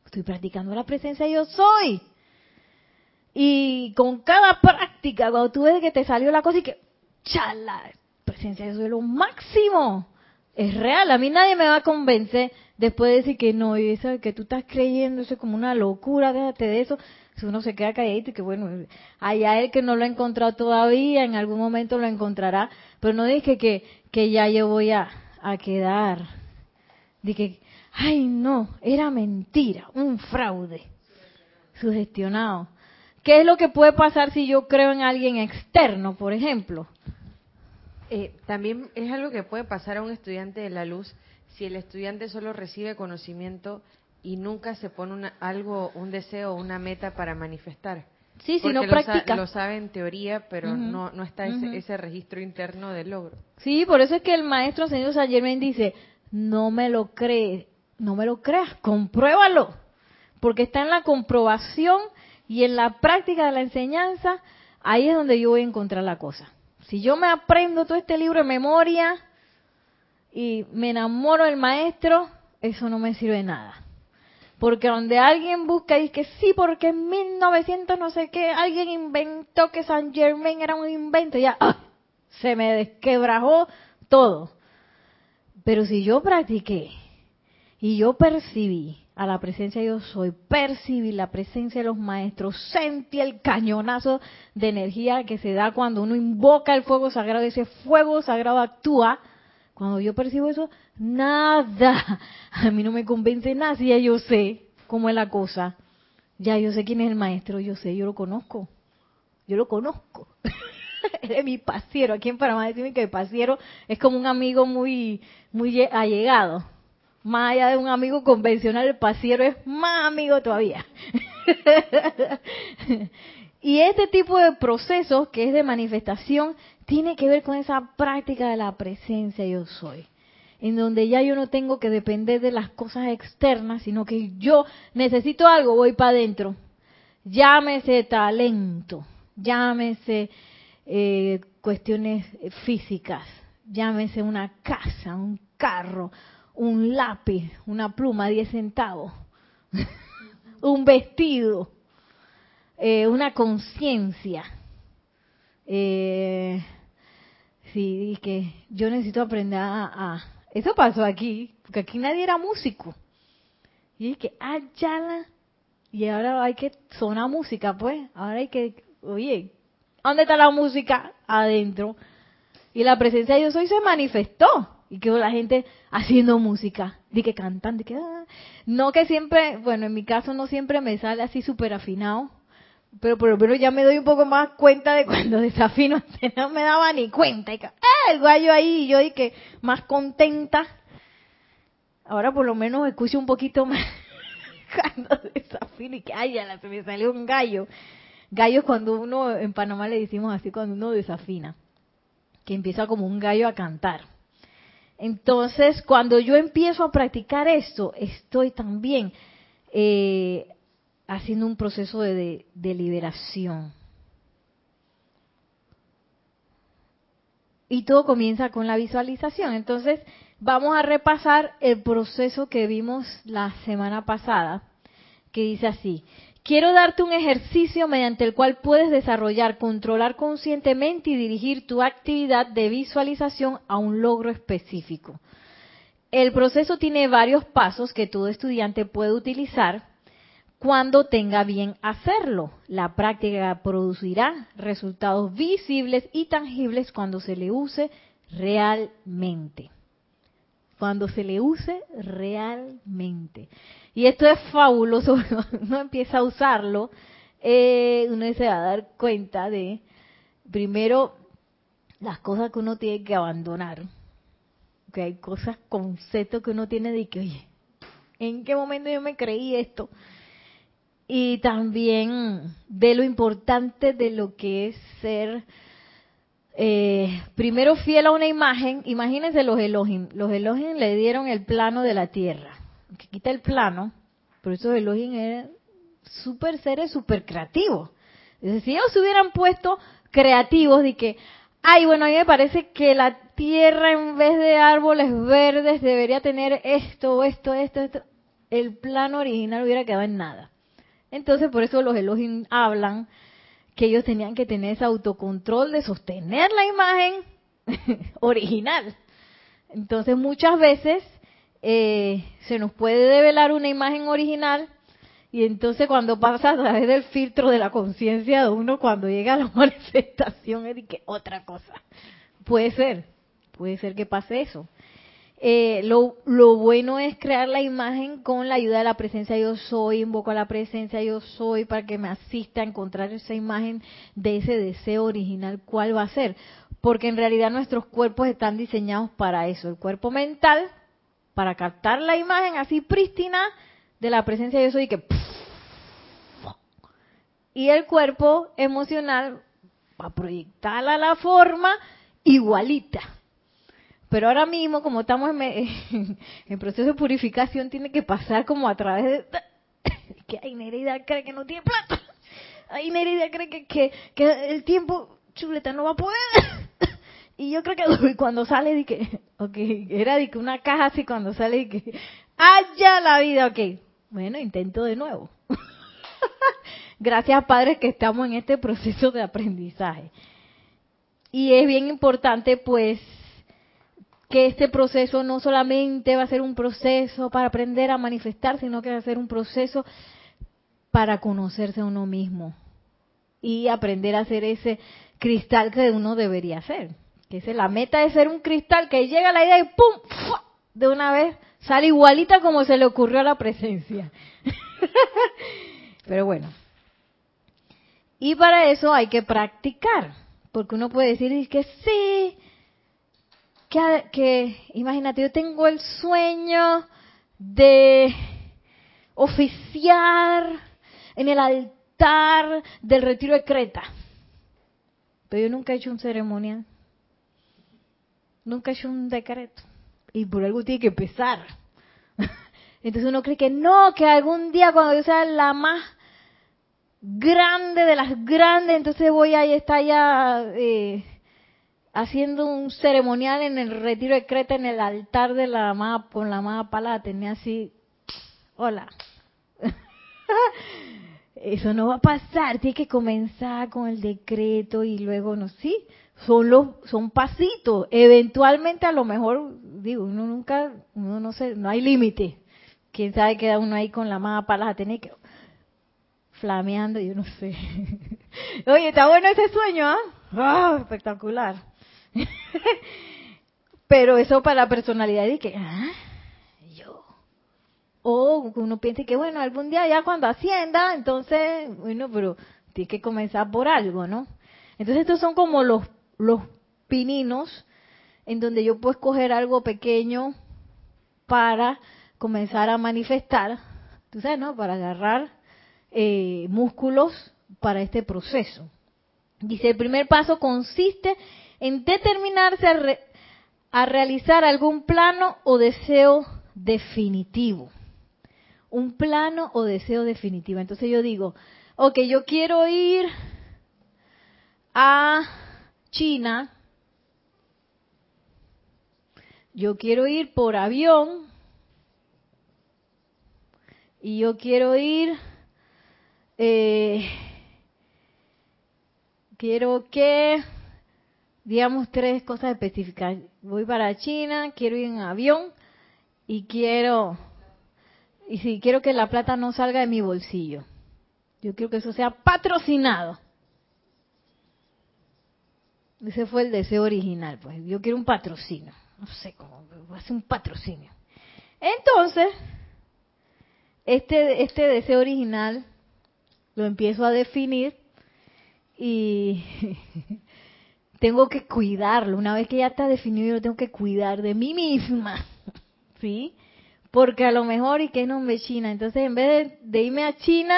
Estoy practicando la presencia yo soy. Y con cada práctica, cuando tú ves que te salió la cosa y que, chala, presencia yo soy lo máximo. Es real, a mí nadie me va a convencer después de decir que no, y eso que tú estás creyendo, eso es como una locura, déjate de eso. Si uno se queda calladito y que bueno, allá él que no lo ha encontrado todavía, en algún momento lo encontrará, pero no dije que, que ya yo voy a, a quedar. Dije, ay no, era mentira, un fraude, sugestionado. ¿Qué es lo que puede pasar si yo creo en alguien externo, por ejemplo? Eh, también es algo que puede pasar a un estudiante de la luz si el estudiante solo recibe conocimiento y nunca se pone una- algo, un deseo o una meta para manifestar. Sí, si no practica. Lo, sabe en teoría, pero no, no está ese, ese registro interno del logro. Sí, por eso es que el maestro señor San Germain dice, no me lo crees, no me lo creas, compruébalo, porque está en la comprobación y en la práctica de la enseñanza, ahí es donde yo voy a encontrar la cosa. Si yo me aprendo todo este libro de memoria y me enamoro del maestro, eso no me sirve de nada. Porque donde alguien busca y dice que sí, porque en 1900 no sé qué, alguien inventó que San Germain era un invento, ya ¡ah! se me desquebrajó todo. Pero si yo practiqué y yo percibí a la presencia yo soy, percibí la presencia de los maestros, sentí el cañonazo de energía que se da cuando uno invoca el fuego sagrado, ese fuego sagrado actúa. Cuando yo percibo eso, nada, a mí no me convence nada, si ya yo sé cómo es la cosa, ya yo sé quién es el maestro, yo sé, yo lo conozco, yo lo conozco. Él es mi pasiero. Aquí en Panamá decimos que el pasiero es como un amigo muy, muy lle- allegado. Más allá de un amigo convencional, el pasiero es más amigo todavía. y este tipo de procesos, que es de manifestación, tiene que ver con esa práctica de la presencia yo soy. En donde ya yo no tengo que depender de las cosas externas, sino que yo necesito algo, voy para adentro. Llámese talento, llámese eh, cuestiones físicas, llámese una casa, un carro, un lápiz, una pluma, 10 centavos, un vestido, eh, una conciencia. Eh, sí, que yo necesito aprender a- Eso pasó aquí, porque aquí nadie era músico. Y es que, ah, ya Y ahora hay que sonar música, pues. Ahora hay que, oye, ¿dónde está la música? Adentro. Y la presencia de yo soy se manifestó. Y quedó la gente haciendo música. Di que cantando. que, ah. No que siempre, bueno, en mi caso no siempre me sale así súper afinado. Pero por lo menos ya me doy un poco más cuenta de cuando desafino. No me daba ni cuenta. Y que, ah, el gallo ahí. Y yo di que más contenta. Ahora por lo menos escucho un poquito más cuando desafino y que, ay, se me salió un gallo. Gallo es cuando uno, en Panamá le decimos así, cuando uno desafina, que empieza como un gallo a cantar. Entonces, cuando yo empiezo a practicar esto, estoy también eh, haciendo un proceso de, de liberación. Y todo comienza con la visualización. Entonces, vamos a repasar el proceso que vimos la semana pasada, que dice así. Quiero darte un ejercicio mediante el cual puedes desarrollar, controlar conscientemente y dirigir tu actividad de visualización a un logro específico. El proceso tiene varios pasos que todo estudiante puede utilizar cuando tenga bien hacerlo. La práctica producirá resultados visibles y tangibles cuando se le use realmente. Cuando se le use realmente. Y esto es fabuloso, uno empieza a usarlo, eh, uno se va a dar cuenta de, primero, las cosas que uno tiene que abandonar. Que hay cosas, conceptos que uno tiene de que, oye, ¿en qué momento yo me creí esto? Y también de lo importante de lo que es ser eh, primero fiel a una imagen. Imagínense los Elohim. Los Elohim le dieron el plano de la tierra que quita el plano, por eso Elohim era súper seres súper creativos. si ellos se hubieran puesto creativos de que, ay, bueno, a mí me parece que la tierra en vez de árboles verdes debería tener esto, esto, esto, esto, el plano original hubiera quedado en nada. Entonces, por eso los Elohim hablan que ellos tenían que tener ese autocontrol de sostener la imagen original. Entonces, muchas veces eh, se nos puede develar una imagen original y entonces cuando pasa a través del filtro de la conciencia de uno, cuando llega a la manifestación es que otra cosa. Puede ser, puede ser que pase eso. Eh, lo, lo, bueno es crear la imagen con la ayuda de la presencia yo soy, invoco a la presencia yo soy para que me asista a encontrar esa imagen de ese deseo original, cuál va a ser. Porque en realidad nuestros cuerpos están diseñados para eso. El cuerpo mental para captar la imagen así prístina de la presencia de Dios y que y el cuerpo emocional va a proyectarla a la forma igualita. Pero ahora mismo, como estamos en, el proceso de purificación, tiene que pasar como a través de... que hay Nereida cree que no tiene plata. Ay, Nereida cree que, que, que el tiempo chuleta no va a poder. Y yo creo que cuando sale que, ok, era de que una caja así cuando sale que, haya la vida, ok. Bueno, intento de nuevo. Gracias, Padre, que estamos en este proceso de aprendizaje. Y es bien importante, pues, que este proceso no solamente va a ser un proceso para aprender a manifestar, sino que va a ser un proceso para conocerse a uno mismo y aprender a ser ese cristal que uno debería ser que es la meta de ser un cristal que llega a la idea y ¡pum! de una vez sale igualita como se le ocurrió a la presencia. Pero bueno. Y para eso hay que practicar, porque uno puede decir que sí, que, que imagínate, yo tengo el sueño de oficiar en el altar del retiro de Creta. Pero yo nunca he hecho un ceremonial. Nunca he hecho un decreto. Y por algo tiene que empezar. Entonces uno cree que no, que algún día cuando yo sea la más grande de las grandes, entonces voy ahí, está ya eh, haciendo un ceremonial en el retiro de Creta, en el altar de la amada, con la amada pala, tenía así, hola. Eso no va a pasar, tiene que comenzar con el decreto y luego, no, sí, son los son pasitos. Eventualmente a lo mejor digo uno nunca uno no sé no hay límite. Quién sabe queda uno ahí con la mano para tener que flameando yo no sé. Oye está bueno ese sueño ah ¡Ah, espectacular pero eso para la personalidad y que ah yo o uno piensa que bueno algún día ya cuando ascienda entonces bueno pero tiene que comenzar por algo no entonces estos son como los los pininos en donde yo puedo escoger algo pequeño para comenzar a manifestar, tú sabes, ¿no? Para agarrar eh, músculos para este proceso. Dice, el primer paso consiste en determinarse a realizar algún plano o deseo definitivo. Un plano o deseo definitivo. Entonces yo digo, ok, yo quiero ir a China, yo quiero ir por avión y yo quiero ir, eh, quiero que, digamos, tres cosas específicas. Voy para China, quiero ir en avión y quiero, y si quiero que la plata no salga de mi bolsillo. Yo quiero que eso sea patrocinado. Ese fue el deseo original, pues. Yo quiero un patrocinio. No sé cómo, voy a hacer un patrocinio. Entonces, este, este deseo original lo empiezo a definir y tengo que cuidarlo. Una vez que ya está definido, lo tengo que cuidar de mí misma. ¿Sí? Porque a lo mejor, ¿y qué nombre China? Entonces, en vez de, irme a China,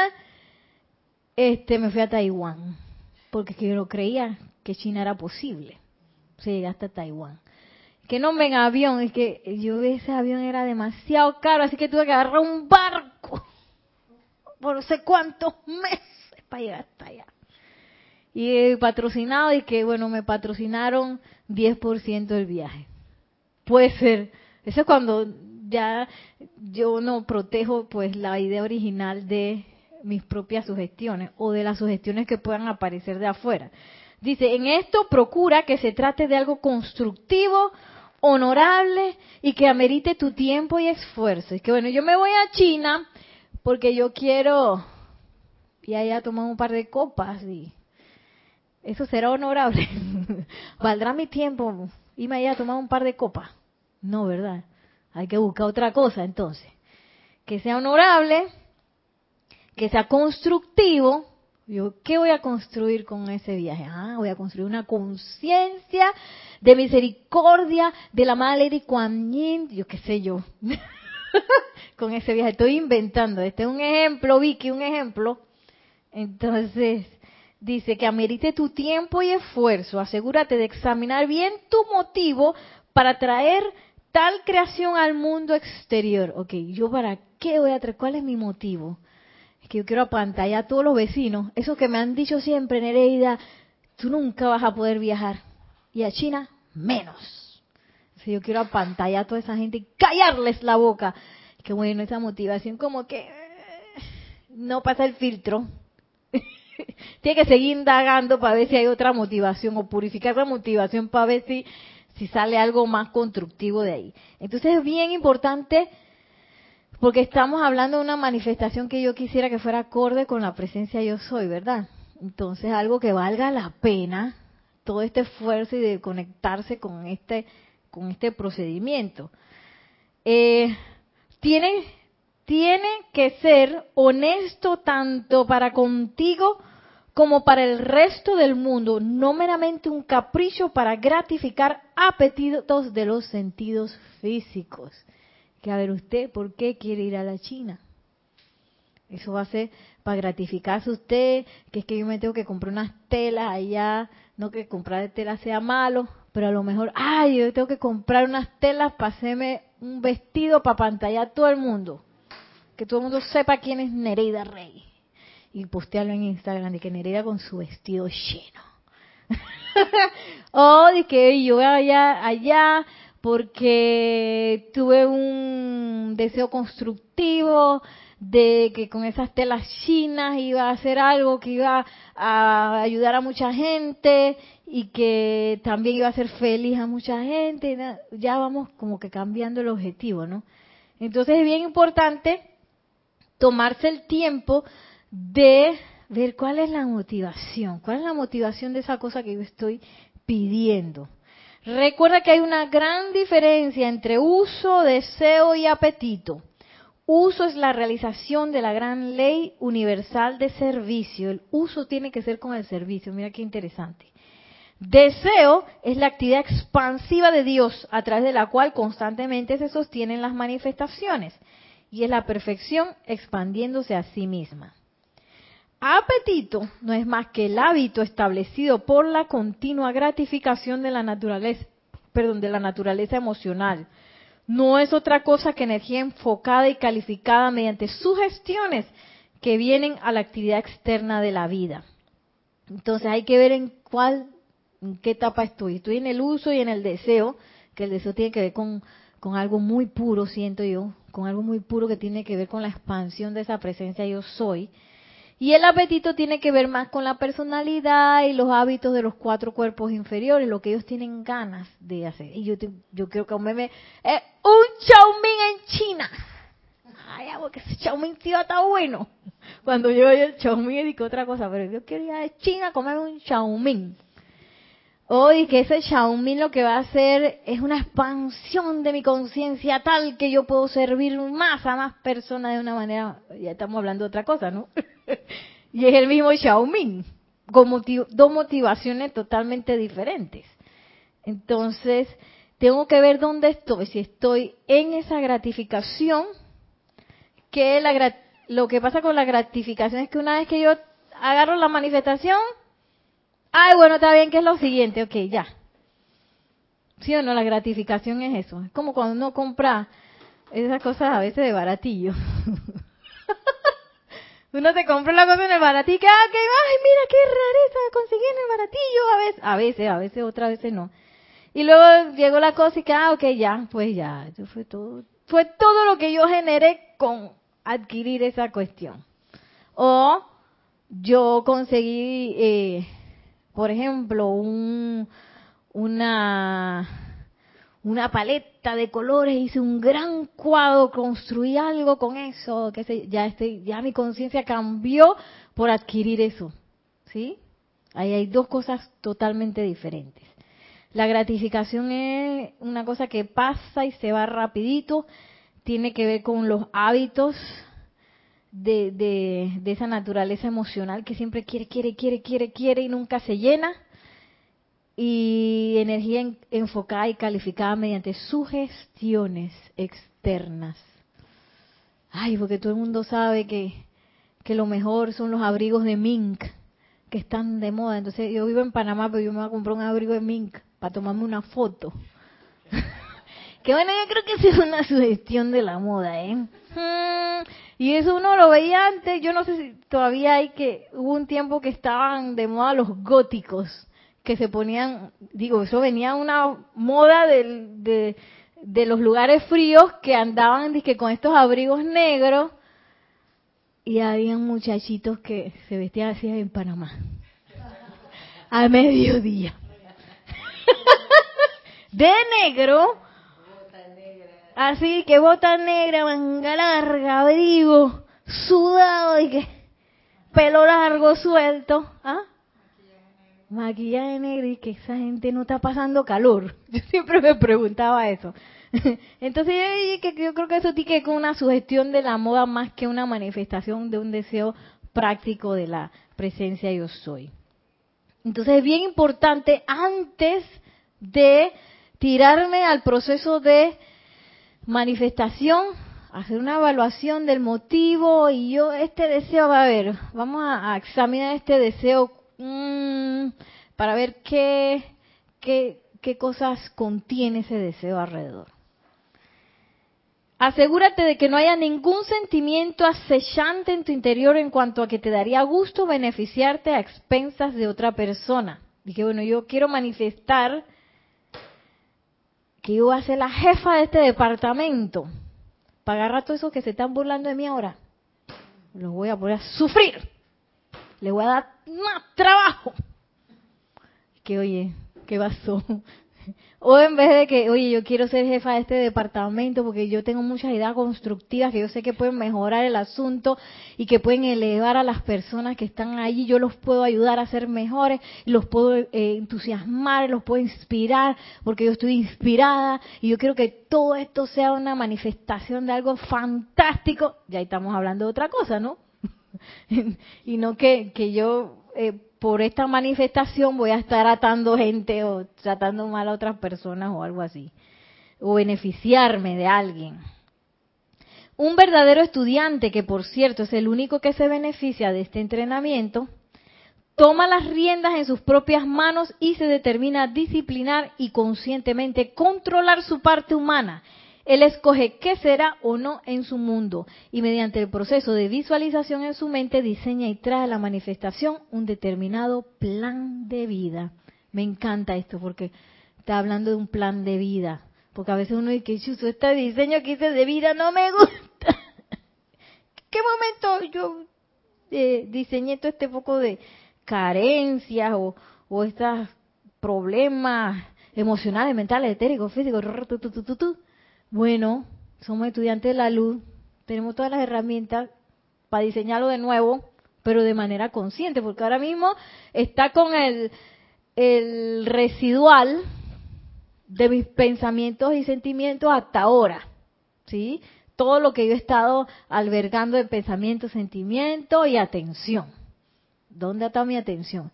este, me fui a Taiwán. Porque yo no creía que China era posible. Se llega hasta Taiwán. Que no en avión, es que yo ese avión era demasiado caro, así que tuve que agarrar un barco por no sé cuántos meses para llegar hasta allá. Y patrocinado, y que bueno, me patrocinaron 10% del viaje. Puede ser. Eso es cuando ya yo no protejo pues la idea original de mis propias sugestiones o de las sugestiones que puedan aparecer de afuera. Dice, en esto procura que se trate de algo constructivo, honorable y que amerite tu tiempo y esfuerzo. Es que bueno, yo me voy a China porque yo quiero y allá tomar un par de copas y eso será honorable. ¿Valdrá mi tiempo irme allá a tomar un par de copas? No, ¿verdad? Hay que buscar otra cosa entonces. Que sea honorable, que sea constructivo yo, ¿qué voy a construir con ese viaje? Ah, voy a construir una conciencia de misericordia de la madre Lady Kuan Yin, yo qué sé yo, con ese viaje. Estoy inventando. Este es un ejemplo, Vicky, un ejemplo. Entonces, dice que amerite tu tiempo y esfuerzo. Asegúrate de examinar bien tu motivo para traer tal creación al mundo exterior. Ok, ¿yo para qué voy a traer? ¿Cuál es mi motivo? que yo quiero apantallar a todos los vecinos, esos que me han dicho siempre, Nereida, tú nunca vas a poder viajar. Y a China, menos. Si yo quiero apantallar a toda esa gente y callarles la boca. Que bueno, esa motivación como que eh, no pasa el filtro. Tiene que seguir indagando para ver si hay otra motivación o purificar la motivación para ver si, si sale algo más constructivo de ahí. Entonces es bien importante porque estamos hablando de una manifestación que yo quisiera que fuera acorde con la presencia yo soy, ¿verdad? Entonces algo que valga la pena todo este esfuerzo y de conectarse con este con este procedimiento. Eh, tiene, tiene que ser honesto tanto para contigo como para el resto del mundo, no meramente un capricho para gratificar apetitos de los sentidos físicos que a ver usted, ¿por qué quiere ir a la China? Eso va a ser para gratificarse usted, que es que yo me tengo que comprar unas telas allá, no que comprar telas sea malo, pero a lo mejor, ay, yo tengo que comprar unas telas para hacerme un vestido para pantallar a todo el mundo. Que todo el mundo sepa quién es Nereida Rey. Y postearlo en Instagram de que Nereida con su vestido lleno. o de que yo voy allá, allá porque tuve un deseo constructivo de que con esas telas chinas iba a hacer algo que iba a ayudar a mucha gente y que también iba a hacer feliz a mucha gente. Ya vamos como que cambiando el objetivo, ¿no? Entonces es bien importante tomarse el tiempo de ver cuál es la motivación, cuál es la motivación de esa cosa que yo estoy pidiendo. Recuerda que hay una gran diferencia entre uso, deseo y apetito. Uso es la realización de la gran ley universal de servicio. El uso tiene que ser con el servicio. Mira qué interesante. Deseo es la actividad expansiva de Dios a través de la cual constantemente se sostienen las manifestaciones y es la perfección expandiéndose a sí misma. Apetito no es más que el hábito establecido por la continua gratificación de la naturaleza perdón, de la naturaleza emocional. No es otra cosa que energía enfocada y calificada mediante sugestiones que vienen a la actividad externa de la vida. Entonces hay que ver en cuál, en qué etapa estoy. Estoy en el uso y en el deseo, que el deseo tiene que ver con, con algo muy puro, siento yo, con algo muy puro que tiene que ver con la expansión de esa presencia yo soy. Y el apetito tiene que ver más con la personalidad y los hábitos de los cuatro cuerpos inferiores, lo que ellos tienen ganas de hacer. Y yo, yo un meme es un Xiaomin en China. Ay, porque ese Xiaomin sí está bueno. Cuando yo oí el Xiaomin digo otra cosa, pero yo quería a China comer un Xiaomin. Hoy que ese Xiaomin lo que va a hacer es una expansión de mi conciencia tal que yo puedo servir más a más personas de una manera, ya estamos hablando de otra cosa, ¿no? y es el mismo Xiaomin, con dos motivaciones totalmente diferentes. Entonces, tengo que ver dónde estoy, si estoy en esa gratificación, que la, lo que pasa con la gratificación es que una vez que yo agarro la manifestación, Ay, bueno, está bien, que es lo siguiente? Ok, ya. ¿Sí o no? La gratificación es eso. Es como cuando uno compra esas cosas a veces de baratillo. uno se compra la cosa en el baratillo, ah, que, ay, mira qué rareza conseguí en el baratillo. A veces, a veces, a veces, otras veces no. Y luego llegó la cosa y que, ah, ok, ya, pues ya, eso fue todo. Fue todo lo que yo generé con adquirir esa cuestión. O yo conseguí eh, por ejemplo, un, una, una paleta de colores, hice un gran cuadro, construí algo con eso, que se, ya, estoy, ya mi conciencia cambió por adquirir eso. ¿Sí? Ahí hay dos cosas totalmente diferentes. La gratificación es una cosa que pasa y se va rapidito, tiene que ver con los hábitos de, de, esa naturaleza emocional que siempre quiere, quiere, quiere, quiere, quiere y nunca se llena. Y energía enfocada y calificada mediante sugestiones externas. Ay, porque todo el mundo sabe que, que lo mejor son los abrigos de mink, que están de moda. Entonces yo vivo en Panamá, pero yo me voy a comprar un abrigo de mink para tomarme una foto. que bueno, yo creo que es una sugestión de la moda, ¿eh? Mm, y eso uno lo veía antes, yo no sé si todavía hay que, hubo un tiempo que estaban de moda los góticos, que se ponían, digo, eso venía una moda de, de los lugares fríos que andaban dizque, con estos abrigos negros y había muchachitos que se vestían así en Panamá. A mediodía. de negro Así que bota negra, manga larga, abrigo, sudado y que pelo largo, suelto. ¿Ah? Maquillaje negro y que esa gente no está pasando calor. Yo siempre me preguntaba eso. Entonces yo, creo que eso tiene que una sugestión de la moda más que una manifestación de un deseo práctico de la presencia yo soy. Entonces es bien importante antes de tirarme al proceso de manifestación, hacer una evaluación del motivo y yo este deseo, va a ver, vamos a, examinar este deseo mm, para ver qué, qué, qué cosas contiene ese deseo alrededor. Asegúrate de que no haya ningún sentimiento acechante en tu interior en cuanto a que te daría gusto beneficiarte a expensas de otra persona. Dije, bueno, yo quiero manifestar que yo voy a ser la jefa de este departamento para agarrar a todos esos que se están burlando de mí ahora. Los voy a poner a sufrir. Les voy a dar más trabajo. Que oye, ¿qué pasó? O en vez de que, oye, yo quiero ser jefa de este departamento porque yo tengo muchas ideas constructivas que yo sé que pueden mejorar el asunto y que pueden elevar a las personas que están allí, yo los puedo ayudar a ser mejores, los puedo eh, entusiasmar, los puedo inspirar porque yo estoy inspirada y yo quiero que todo esto sea una manifestación de algo fantástico. Ya estamos hablando de otra cosa, ¿no? y no que, que yo... Eh, por esta manifestación voy a estar atando gente o tratando mal a otras personas o algo así, o beneficiarme de alguien. Un verdadero estudiante, que por cierto es el único que se beneficia de este entrenamiento, toma las riendas en sus propias manos y se determina a disciplinar y conscientemente controlar su parte humana. Él escoge qué será o no en su mundo y mediante el proceso de visualización en su mente diseña y trae a la manifestación un determinado plan de vida. Me encanta esto porque está hablando de un plan de vida. Porque a veces uno dice, chuzo, este diseño que hice de vida no me gusta. ¿Qué momento yo eh, diseñé todo este poco de carencias o, o estos problemas emocionales, mentales, etéricos, físicos? Bueno, somos estudiantes de la luz, tenemos todas las herramientas para diseñarlo de nuevo, pero de manera consciente, porque ahora mismo está con el, residual de mis pensamientos y sentimientos hasta ahora, ¿sí? Todo lo que yo he estado albergando de pensamiento, sentimiento y atención. ¿Dónde está mi atención?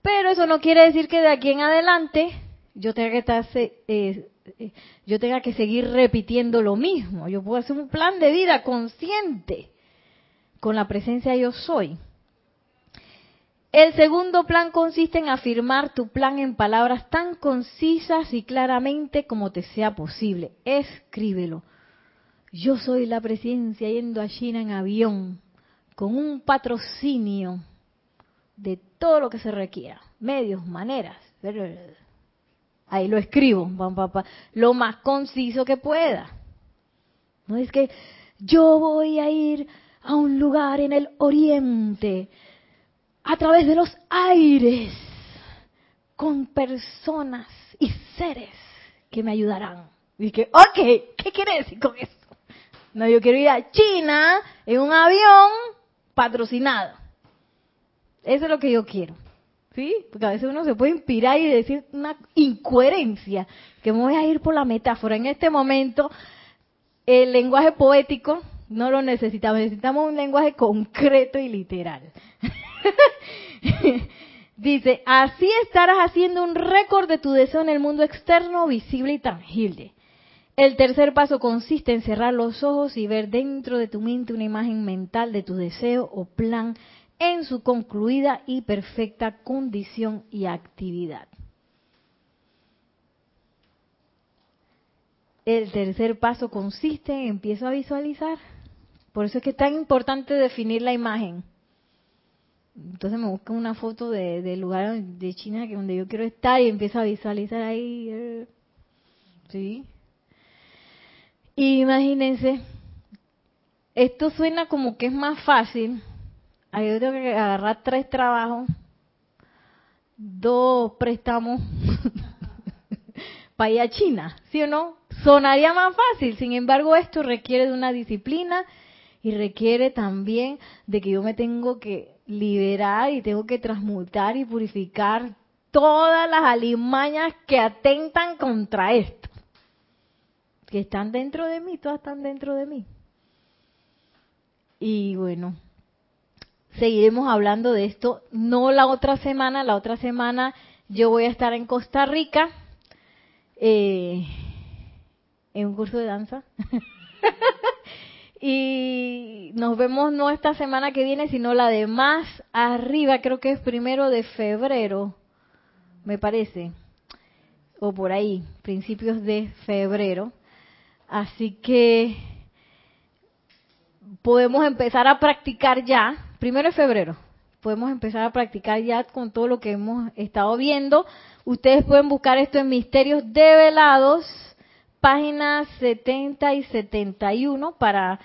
Pero eso no quiere decir que de aquí en adelante yo tenga que estar eh, yo tenga que seguir repitiendo lo mismo. Yo puedo hacer un plan de vida consciente con la presencia yo soy. El segundo plan consiste en afirmar tu plan en palabras tan concisas y claramente como te sea posible. Escríbelo. Yo soy la presencia yendo a China en avión con un patrocinio de todo lo que se requiera, medios, maneras. Ahí lo escribo, lo más conciso que pueda. No es que yo voy a ir a un lugar en el oriente, a través de los aires, con personas y seres que me ayudarán. Y ok, ¿qué quiere decir con eso? No, yo quiero ir a China en un avión patrocinado. Eso es lo que yo quiero. ¿Sí? Porque a veces uno se puede inspirar y decir una incoherencia, que me voy a ir por la metáfora. En este momento, el lenguaje poético no lo necesitamos, necesitamos un lenguaje concreto y literal. Dice, así estarás haciendo un récord de tu deseo en el mundo externo, visible y tangible. El tercer paso consiste en cerrar los ojos y ver dentro de tu mente una imagen mental de tu deseo o plan en su concluida y perfecta condición y actividad. El tercer paso consiste en empiezo a visualizar. Por eso es que es tan importante definir la imagen. Entonces me busco una foto del lugar de China que donde yo quiero estar y empiezo a visualizar ahí. Eh, ¿Sí? imagínense, esto suena como que es más fácil, Ahí yo tengo que agarrar tres trabajos, dos préstamos para ir a China, ¿sí o no? Sonaría más fácil, sin embargo esto requiere de una disciplina y requiere también de que yo me tengo que liberar y tengo que transmutar y purificar todas las alimañas que atentan contra esto, que están dentro de mí, todas están dentro de mí. Y bueno, seguiremos hablando de esto, no la otra semana, la otra semana yo voy a estar en Costa Rica eh, en un curso de danza. y nos vemos no esta semana que viene, sino la de más arriba, creo que es primero de febrero, me parece, o por ahí, principios de febrero. Así que podemos empezar a practicar ya primero de febrero, podemos empezar a practicar ya con todo lo que hemos estado viendo. Ustedes pueden buscar esto en Misterios Develados, páginas 70 y 71, para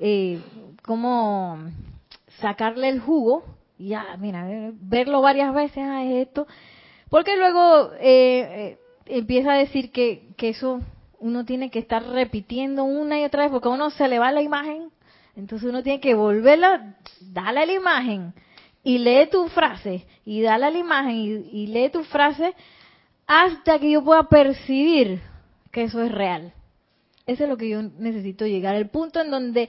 eh, cómo sacarle el jugo. Ya, mira, verlo varias veces, a ah, esto. Porque luego eh, eh, empieza a decir que, que eso uno tiene que estar repitiendo una y otra vez, porque a uno se le va la imagen entonces uno tiene que volverla, dale a la imagen y lee tu frase, y dale a la imagen y, lee tu frase hasta que yo pueda percibir que eso es real. Eso es lo que yo necesito llegar, el punto en donde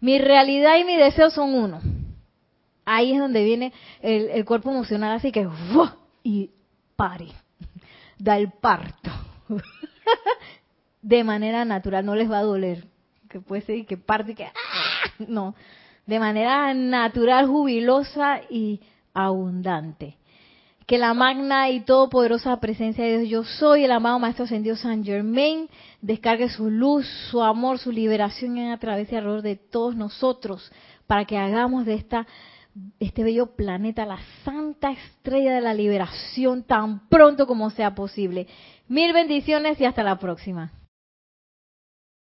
mi realidad y mi deseo son uno. Ahí es donde viene el, cuerpo emocional, así que y pare, da el parto. de manera natural, no les va a doler. Que puede ser que parte y que ¡ah! no, de manera natural, jubilosa y abundante. Que la magna y todopoderosa presencia de Dios, yo soy el amado Maestro Ascendido San Germain, descargue su luz, su amor, su liberación a través y alrededor de todos nosotros, para que hagamos de esta este bello planeta la santa estrella de la liberación tan pronto como sea posible. Mil bendiciones y hasta la próxima.